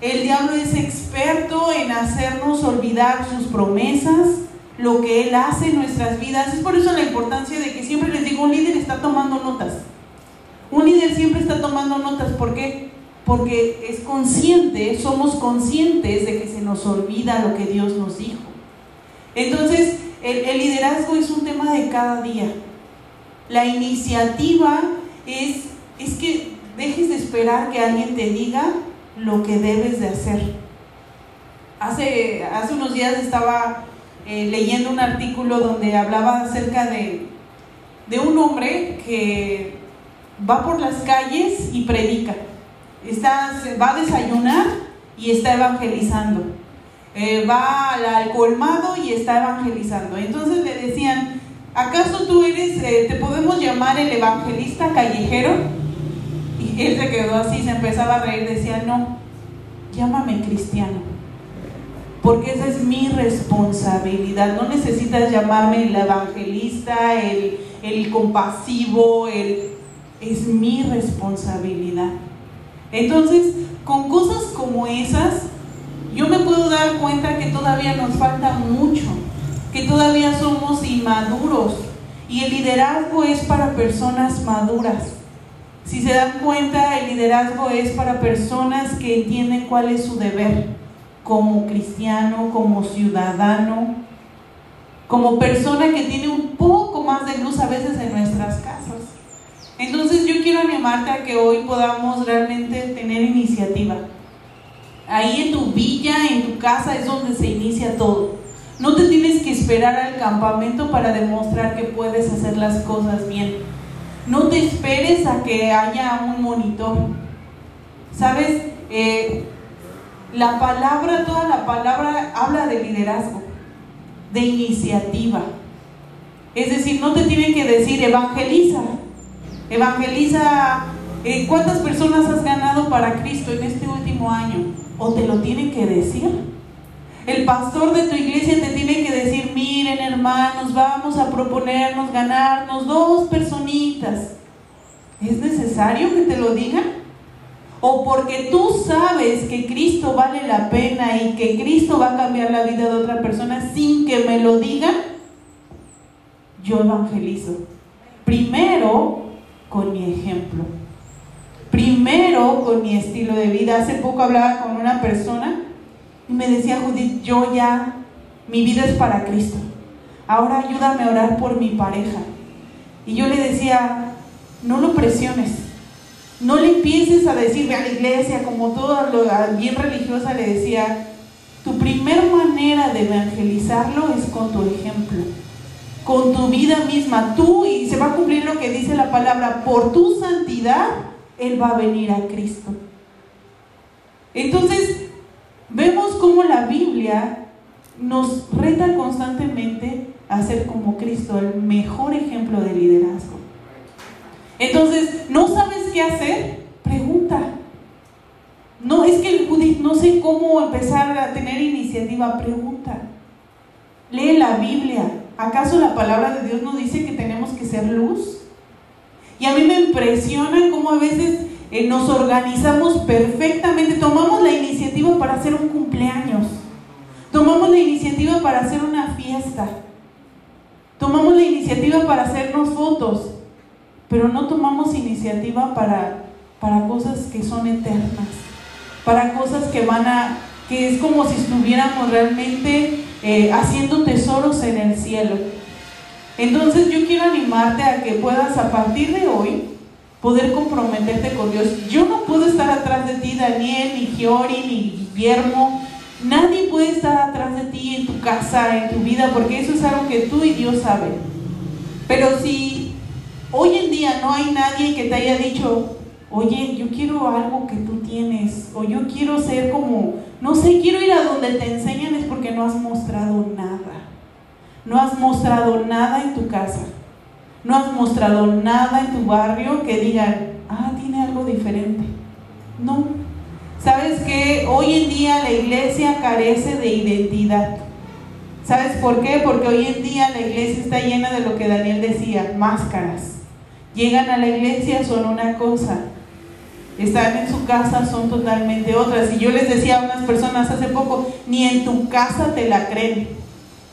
El diablo es experto en hacernos olvidar sus promesas, lo que Él hace en nuestras vidas. Es por eso la importancia de que siempre les digo, un líder está tomando notas. Un líder siempre está tomando notas. ¿Por qué? Porque es consciente, somos conscientes de que se nos olvida lo que Dios nos dijo. Entonces, el, liderazgo es un tema de cada día. La iniciativa es, es que dejes de esperar que alguien te diga lo que debes de hacer. Hace, hace unos días estaba eh, leyendo un artículo donde hablaba acerca de, de un hombre que va por las calles y predica. Está, va a desayunar y está evangelizando. Eh, va al, colmado y está evangelizando. Entonces le decían, ¿acaso tú eres, eh, te podemos llamar el evangelista callejero? Y él se quedó así, se empezaba a reír, decía, no, llámame cristiano porque esa es mi responsabilidad. No necesitas llamarme el evangelista, el, el compasivo, el, es mi responsabilidad. Entonces, con cosas como esas, yo me puedo dar cuenta que todavía nos falta mucho, que todavía somos inmaduros y el liderazgo es para personas maduras. Si se dan cuenta, el liderazgo es para personas que entienden cuál es su deber como cristiano, como ciudadano, como persona que tiene un poco más de luz a veces en nuestras casas. Entonces yo quiero animarte a que hoy podamos realmente tener iniciativa. Ahí en tu villa, en tu casa es donde se inicia todo. No te tienes que esperar al campamento para demostrar que puedes hacer las cosas bien. No te esperes a que haya un monitor. ¿Sabes? Eh, la palabra, toda la palabra habla de liderazgo, de iniciativa. Es decir, no te tienen que decir evangeliza. Evangeliza, eh, ¿cuántas personas has ganado para Cristo en este último año? ¿O te lo tienen que decir? El pastor de tu iglesia te tiene que decir, miren hermanos, vamos a proponernos ganarnos dos personitas. ¿Es necesario que te lo digan? o porque tú sabes que Cristo vale la pena y que Cristo va a cambiar la vida de otra persona sin que me lo digan, yo evangelizo. Primero con mi ejemplo. Primero con mi estilo de vida. Hace poco hablaba con una persona y me decía, Judith, yo ya, mi vida es para Cristo. Ahora ayúdame a orar por mi pareja. Y yo le decía, no lo presiones no le empieces a decirme a la iglesia, como toda lo bien religiosa le decía, tu primer manera de evangelizarlo es con tu ejemplo, con tu vida misma. Tú, y se va a cumplir lo que dice la palabra, por tu santidad, Él va a venir a Cristo. Entonces, vemos cómo la Biblia nos reta constantemente a ser como Cristo, el mejor ejemplo de liderazgo. Entonces, ¿no sabes qué hacer? Pregunta. No, es que Judith, no sé cómo empezar a tener iniciativa. Pregunta. Lee la Biblia. ¿Acaso la palabra de Dios nos dice que tenemos que ser luz? Y a mí me impresiona cómo a veces eh, nos organizamos perfectamente, tomamos la iniciativa para hacer un cumpleaños, tomamos la iniciativa para hacer una fiesta, tomamos la iniciativa para hacernos fotos, pero no tomamos iniciativa para, para cosas que son eternas, para cosas que van a, que es como si estuviéramos realmente eh, haciendo tesoros en el cielo. Entonces yo quiero animarte a que puedas a partir de hoy poder comprometerte con Dios. Yo no puedo estar atrás de ti, Daniel, ni Giori, ni Guillermo. Nadie puede estar atrás de ti en tu casa, en tu vida, porque eso es algo que tú y Dios saben. Pero si hoy en día no hay nadie que te haya dicho, oye, yo quiero algo que tú tienes, o yo quiero ser como, no sé, quiero ir a donde te enseñan, es porque no has mostrado nada. No has mostrado nada en tu casa. No has mostrado nada en tu barrio que digan, ah, tiene algo diferente. No. ¿Sabes qué? Hoy en día la iglesia carece de identidad. ¿Sabes por qué? Porque hoy en día la iglesia está llena de lo que Daniel decía, máscaras. Llegan a la iglesia, son una cosa. Están en su casa, son totalmente otras. Y yo les decía a unas personas hace poco, ni en tu casa te la creen.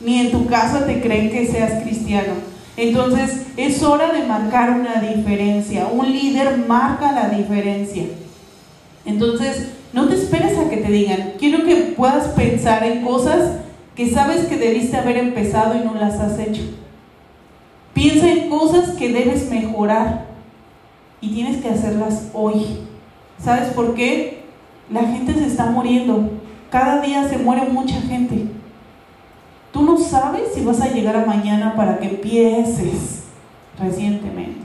Ni en tu casa te creen que seas cristiano. Entonces es hora de marcar una diferencia. Un líder marca la diferencia. Entonces no te esperes a que te digan. Quiero que puedas pensar en cosas que sabes que debiste haber empezado y no las has hecho. Piensa en cosas que debes mejorar y tienes que hacerlas hoy. ¿Sabes por qué? La gente se está muriendo. Cada día se muere mucha gente. Tú no sabes si vas a llegar a mañana para que empieces recientemente.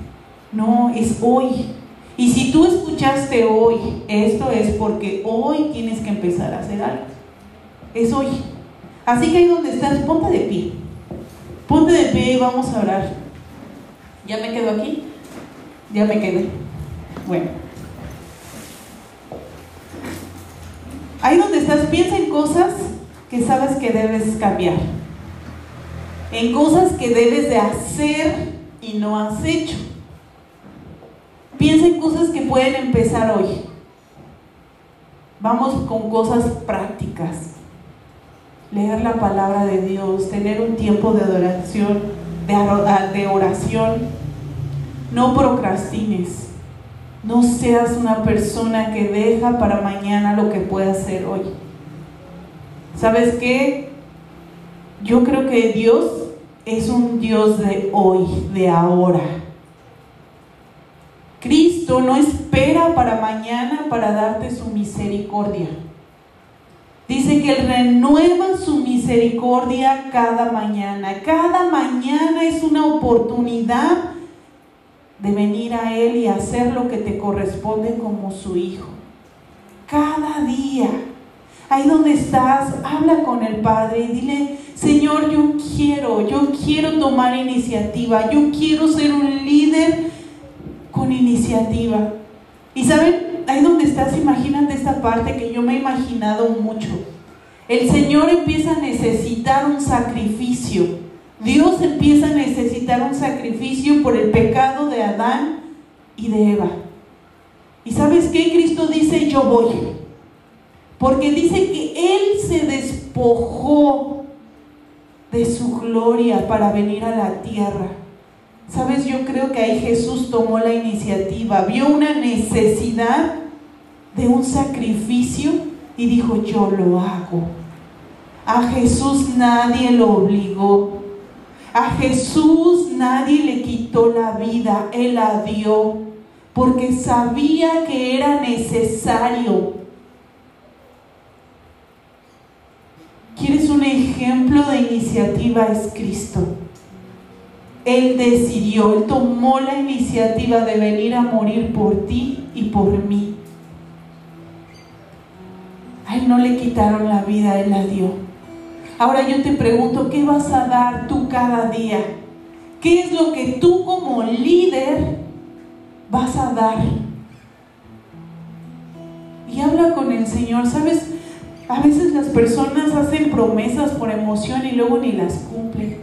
No, es hoy. Y si tú escuchaste hoy, esto es porque hoy tienes que empezar a hacer algo. Es hoy. Así que ahí donde estás, ponte de pie. Ponte de pie y vamos a orar. ¿Ya me quedo aquí? Ya me quedé. Bueno. Ahí donde estás, piensa en cosas que sabes que debes cambiar. En cosas que debes de hacer y no has hecho. Piensa en cosas que pueden empezar hoy. Vamos con cosas prácticas. Leer la palabra de Dios, tener un tiempo de adoración, de, de oración. No procrastines. No seas una persona que deja para mañana lo que puede hacer hoy. ¿Sabes qué? Yo creo que Dios es un Dios de hoy, de ahora. Cristo no espera para mañana para darte su misericordia. Dice que Él renueva su misericordia cada mañana. Cada mañana es una oportunidad de venir a Él y hacer lo que te corresponde como su hijo. Cada día. Ahí donde estás, habla con el Padre y dile, Señor, yo quiero, yo quiero tomar iniciativa, yo quiero ser un líder con iniciativa. Y saben, ahí donde estás, imagínate esta parte que yo me he imaginado mucho. El Señor empieza a necesitar un sacrificio. Dios empieza a necesitar un sacrificio por el pecado de Adán y de Eva. ¿Y sabes qué? Cristo dice, yo voy. Porque dice que Él se despojó de su gloria para venir a la tierra. Sabes, yo creo que ahí Jesús tomó la iniciativa, vio una necesidad de un sacrificio y dijo, yo lo hago. A Jesús nadie lo obligó. A Jesús nadie le quitó la vida, Él la dio, porque sabía que era necesario ¿Quieres un ejemplo de iniciativa? Es Cristo. Él decidió, Él tomó la iniciativa de venir a morir por ti y por mí. A Él no le quitaron la vida, Él la dio. Ahora yo te pregunto, ¿qué vas a dar tú cada día? ¿Qué es lo que tú como líder vas a dar. Y habla con el Señor. ¿Sabes? A veces las personas hacen promesas por emoción y luego ni las cumplen.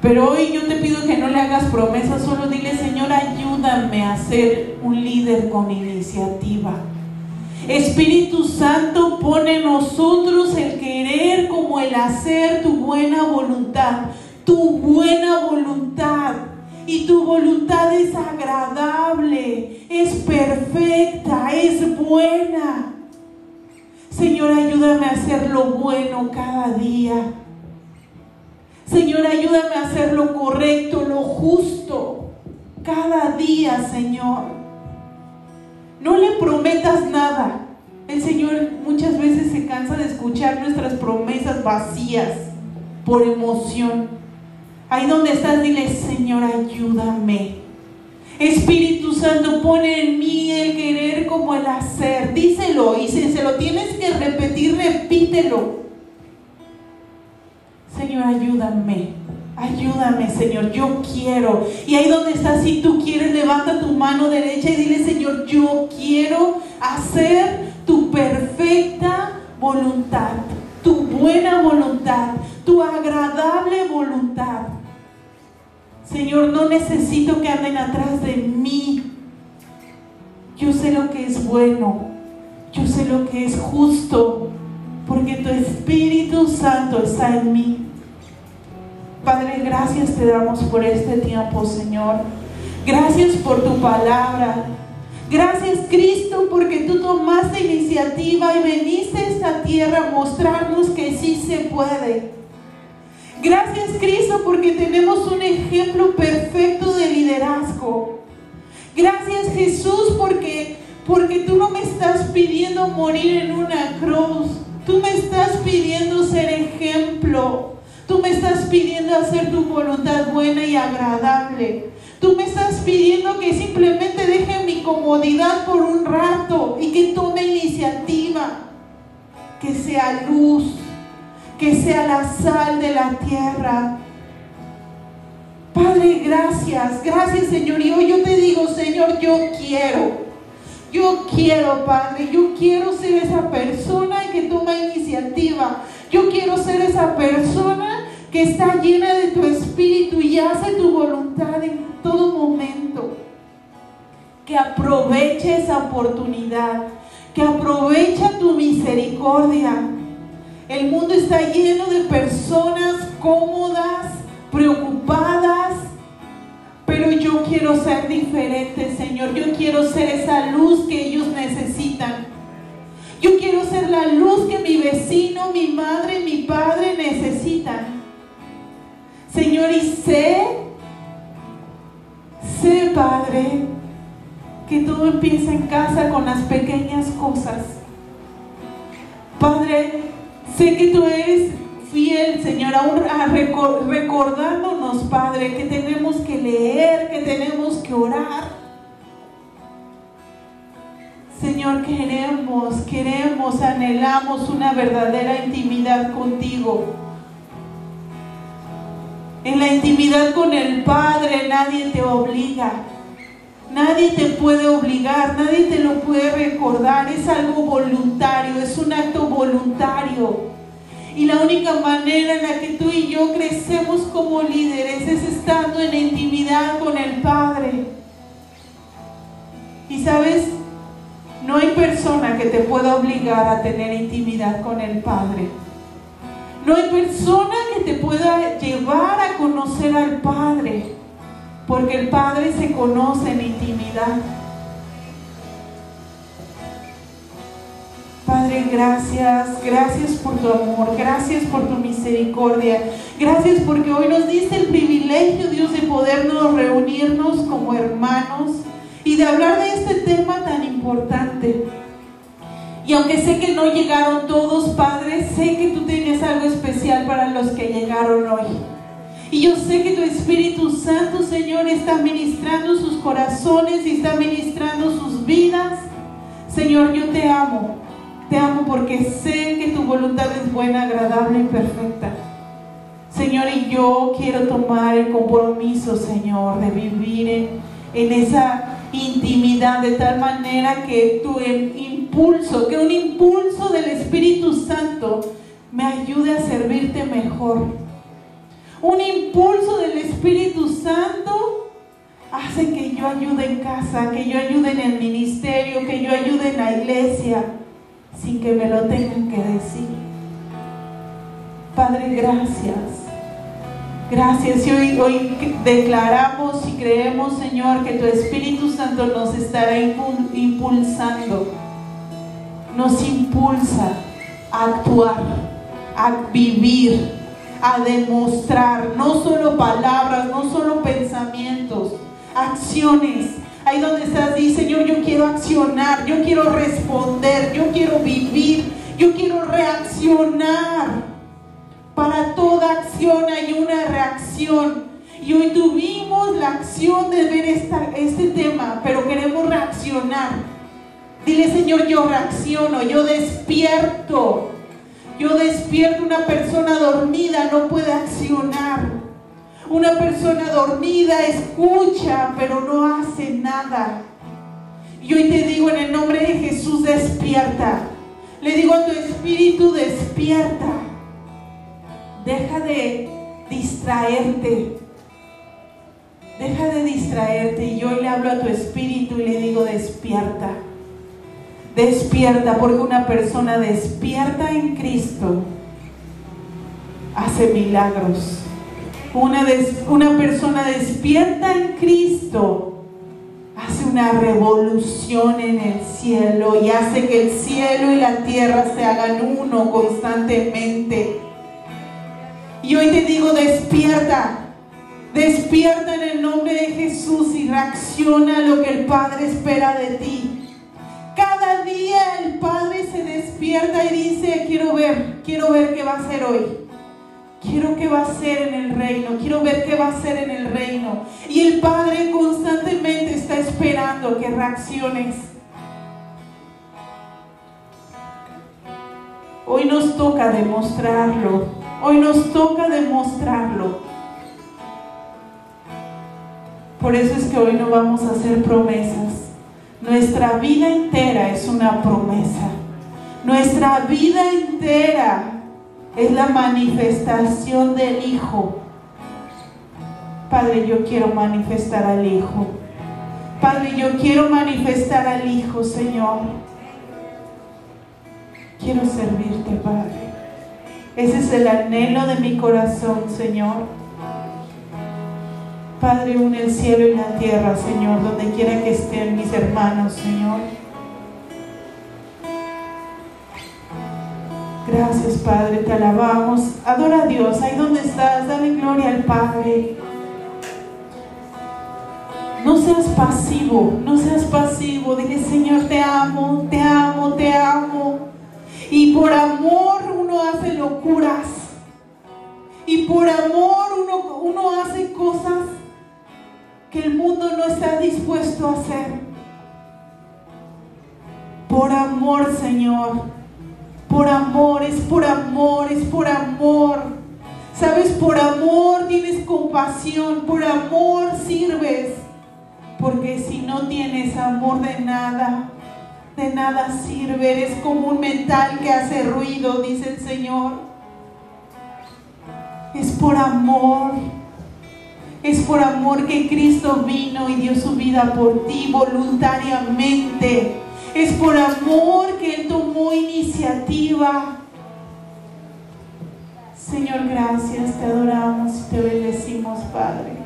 Pero hoy yo te pido que no le hagas promesas, solo dile, Señor, ayúdame a ser un líder con iniciativa. Espíritu Santo, pone en nosotros el querer como el hacer tu buena voluntad, tu buena voluntad. Y tu voluntad es agradable, es perfecta, es buena. Señor, ayúdame a hacer lo bueno cada día. Señor, ayúdame a hacer lo correcto, lo justo, cada día, Señor. No le prometas nada. El Señor muchas veces se cansa de escuchar nuestras promesas vacías por emoción. Ahí donde estás, dile, Señor, ayúdame. Espíritu Santo, pone en mí el querer como el hacer. Díselo y si se lo tienes que repetir, repítelo. Señor, ayúdame. Ayúdame, Señor, yo quiero. Y ahí donde estás, si tú quieres, levanta tu mano derecha y dile, Señor, yo quiero hacer tu perfecta voluntad, tu buena voluntad, tu agradable voluntad. Señor, no necesito que anden atrás de mí. Yo sé lo que es bueno. Yo sé lo que es justo. Porque tu Espíritu Santo está en mí. Padre, gracias te damos por este tiempo, Señor. Gracias por tu palabra. Gracias, Cristo, porque tú tomaste iniciativa y veniste a esta tierra a mostrarnos que sí se puede. Gracias, Cristo, porque tenemos un ejemplo perfecto de liderazgo. Gracias, Jesús, porque, porque tú no me estás pidiendo morir en una cruz. Tú me estás pidiendo ser ejemplo. Tú me estás pidiendo hacer tu voluntad buena y agradable. Tú me estás pidiendo que simplemente deje mi comodidad por un rato y que tome iniciativa. Que sea luz, que sea la sal de la tierra. Padre, gracias, gracias Señor. Y hoy yo te digo, Señor, yo quiero. Yo quiero, Padre, yo quiero ser esa persona que toma iniciativa. Yo quiero ser esa persona que está llena de tu espíritu y hace tu voluntad en todo momento. Que aproveche esa oportunidad, que aprovecha tu misericordia. El mundo está lleno de personas cómodas, preocupadas, pero yo quiero ser diferente, Señor. Yo quiero ser esa luz que ellos necesitan. Yo quiero ser la luz que mi vecino, mi madre, mi padre necesitan. Señor, y sé, sé, Padre, que todo empieza en casa con las pequeñas cosas. Padre, sé que tú eres fiel, Señor, aún recordándonos, Padre, que tenemos que leer, que tenemos que orar. Señor, queremos, queremos, anhelamos una verdadera intimidad contigo. En la intimidad con el Padre nadie te obliga. Nadie te puede obligar, nadie te lo puede recordar. Es algo voluntario, es un acto voluntario. Y la única manera en la que tú y yo crecemos como líderes es estando en intimidad con el Padre. Y sabes, no hay persona que te pueda obligar a tener intimidad con el Padre. No hay persona que te pueda llevar a conocer al Padre, porque el Padre se conoce en intimidad. Padre, gracias, gracias por tu amor, gracias por tu misericordia, gracias porque hoy nos diste el privilegio, Dios, de podernos reunirnos como hermanos y de hablar de este tema tan importante. Y aunque sé que no llegaron todos, Padre, sé que tú tienes algo especial para los que llegaron hoy. Y yo sé que tu Espíritu Santo, Señor, está ministrando sus corazones y está ministrando sus vidas. Señor, yo te amo. Te amo porque sé que tu voluntad es buena, agradable y perfecta. Señor, y yo quiero tomar el compromiso, Señor, de vivir en, en esa intimidad de tal manera que tu impulso, que un impulso del Espíritu Santo me ayude a servirte mejor. Un impulso del Espíritu Santo hace que yo ayude en casa, que yo ayude en el ministerio, que yo ayude en la iglesia, sin que me lo tengan que decir. Padre, gracias. Gracias. Y hoy, declaramos y creemos, Señor, que tu Espíritu Santo nos estará impulsando. Nos impulsa a actuar, a vivir, a demostrar, no solo palabras, no solo pensamientos, acciones. Ahí donde estás, dice, Señor, yo quiero accionar, yo quiero responder, yo quiero vivir, yo quiero reaccionar. Para toda acción hay una reacción. Y hoy tuvimos la acción de ver este tema, pero queremos reaccionar. Dile, Señor, yo reacciono, yo despierto. Yo despierto una persona dormida, no puede accionar. Una persona dormida escucha, pero no hace nada. Y hoy te digo en el nombre de Jesús, despierta. Le digo a tu espíritu, despierta. Deja de distraerte. Deja de distraerte. Y yo le hablo a tu espíritu y le digo, despierta. Despierta, porque una persona despierta en Cristo hace milagros. Una, una persona despierta en Cristo hace una revolución en el cielo y hace que el cielo y la tierra se hagan uno constantemente. Y hoy te digo, despierta. Despierta en el nombre de Jesús y reacciona a lo que el Padre espera de ti. Cada día el Padre se despierta y dice, quiero ver, quiero ver qué va a hacer hoy. Quiero qué va a hacer en el reino, quiero ver qué va a hacer en el reino. Y el Padre constantemente está esperando que reacciones. Hoy nos toca demostrarlo. Hoy nos toca demostrarlo. Por eso es que hoy no vamos a hacer promesas. Nuestra vida entera es una promesa. Nuestra vida entera es la manifestación del Hijo. Padre, yo quiero manifestar al Hijo. Padre, yo quiero manifestar al Hijo, Señor. Quiero servirte, Padre. Ese es el anhelo de mi corazón, Señor. Padre, une el cielo y la tierra, Señor, donde quiera que estén mis hermanos, Señor. Gracias, Padre, te alabamos. Adora a Dios, ahí donde estás, dale gloria al Padre. No seas pasivo, no seas pasivo. Dile, Señor, te amo, te amo, te amo. Y por amor hace locuras. Y por amor uno, uno hace cosas que el mundo no está dispuesto a hacer. Por amor, Señor. Por amor, es por amor, es por amor. Sabes, por amor tienes compasión, por amor sirves. Porque si no tienes amor de nada, de nada sirve, eres como un mental que hace ruido, dice el Señor. Es por amor, es por amor que Cristo vino y dio su vida por ti voluntariamente. Es por amor que Él tomó iniciativa. Señor, gracias, te adoramos y te bendecimos, Padre.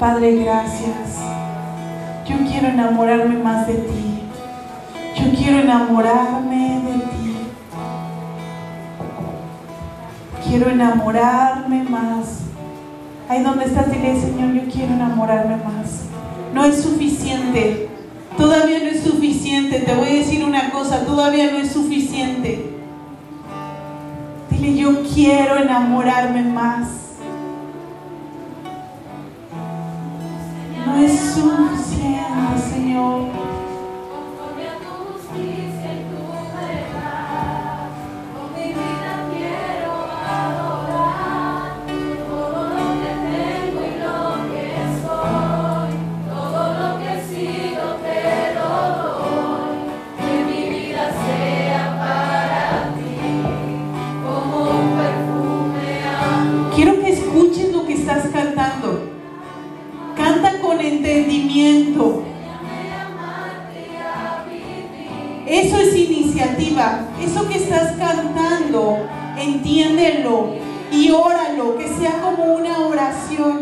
Padre, gracias. Yo quiero enamorarme más de ti. Yo quiero enamorarme de ti. Quiero enamorarme más. Ahí donde estás, dile, Señor, yo quiero enamorarme más. No es suficiente. Todavía no es suficiente. Te voy a decir una cosa, todavía no es suficiente. Dile, yo quiero enamorarme más. No es suficiente, Señor. Entiéndelo y óralo, que sea como una oración.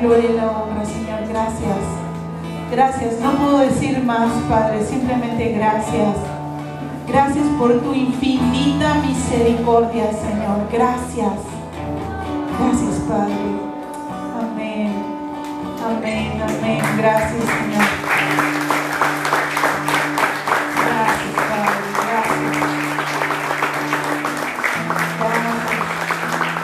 gloria y la honra, Señor. Gracias. Gracias. No puedo decir más, Padre. Simplemente gracias. Gracias por tu infinita misericordia, Señor. Gracias.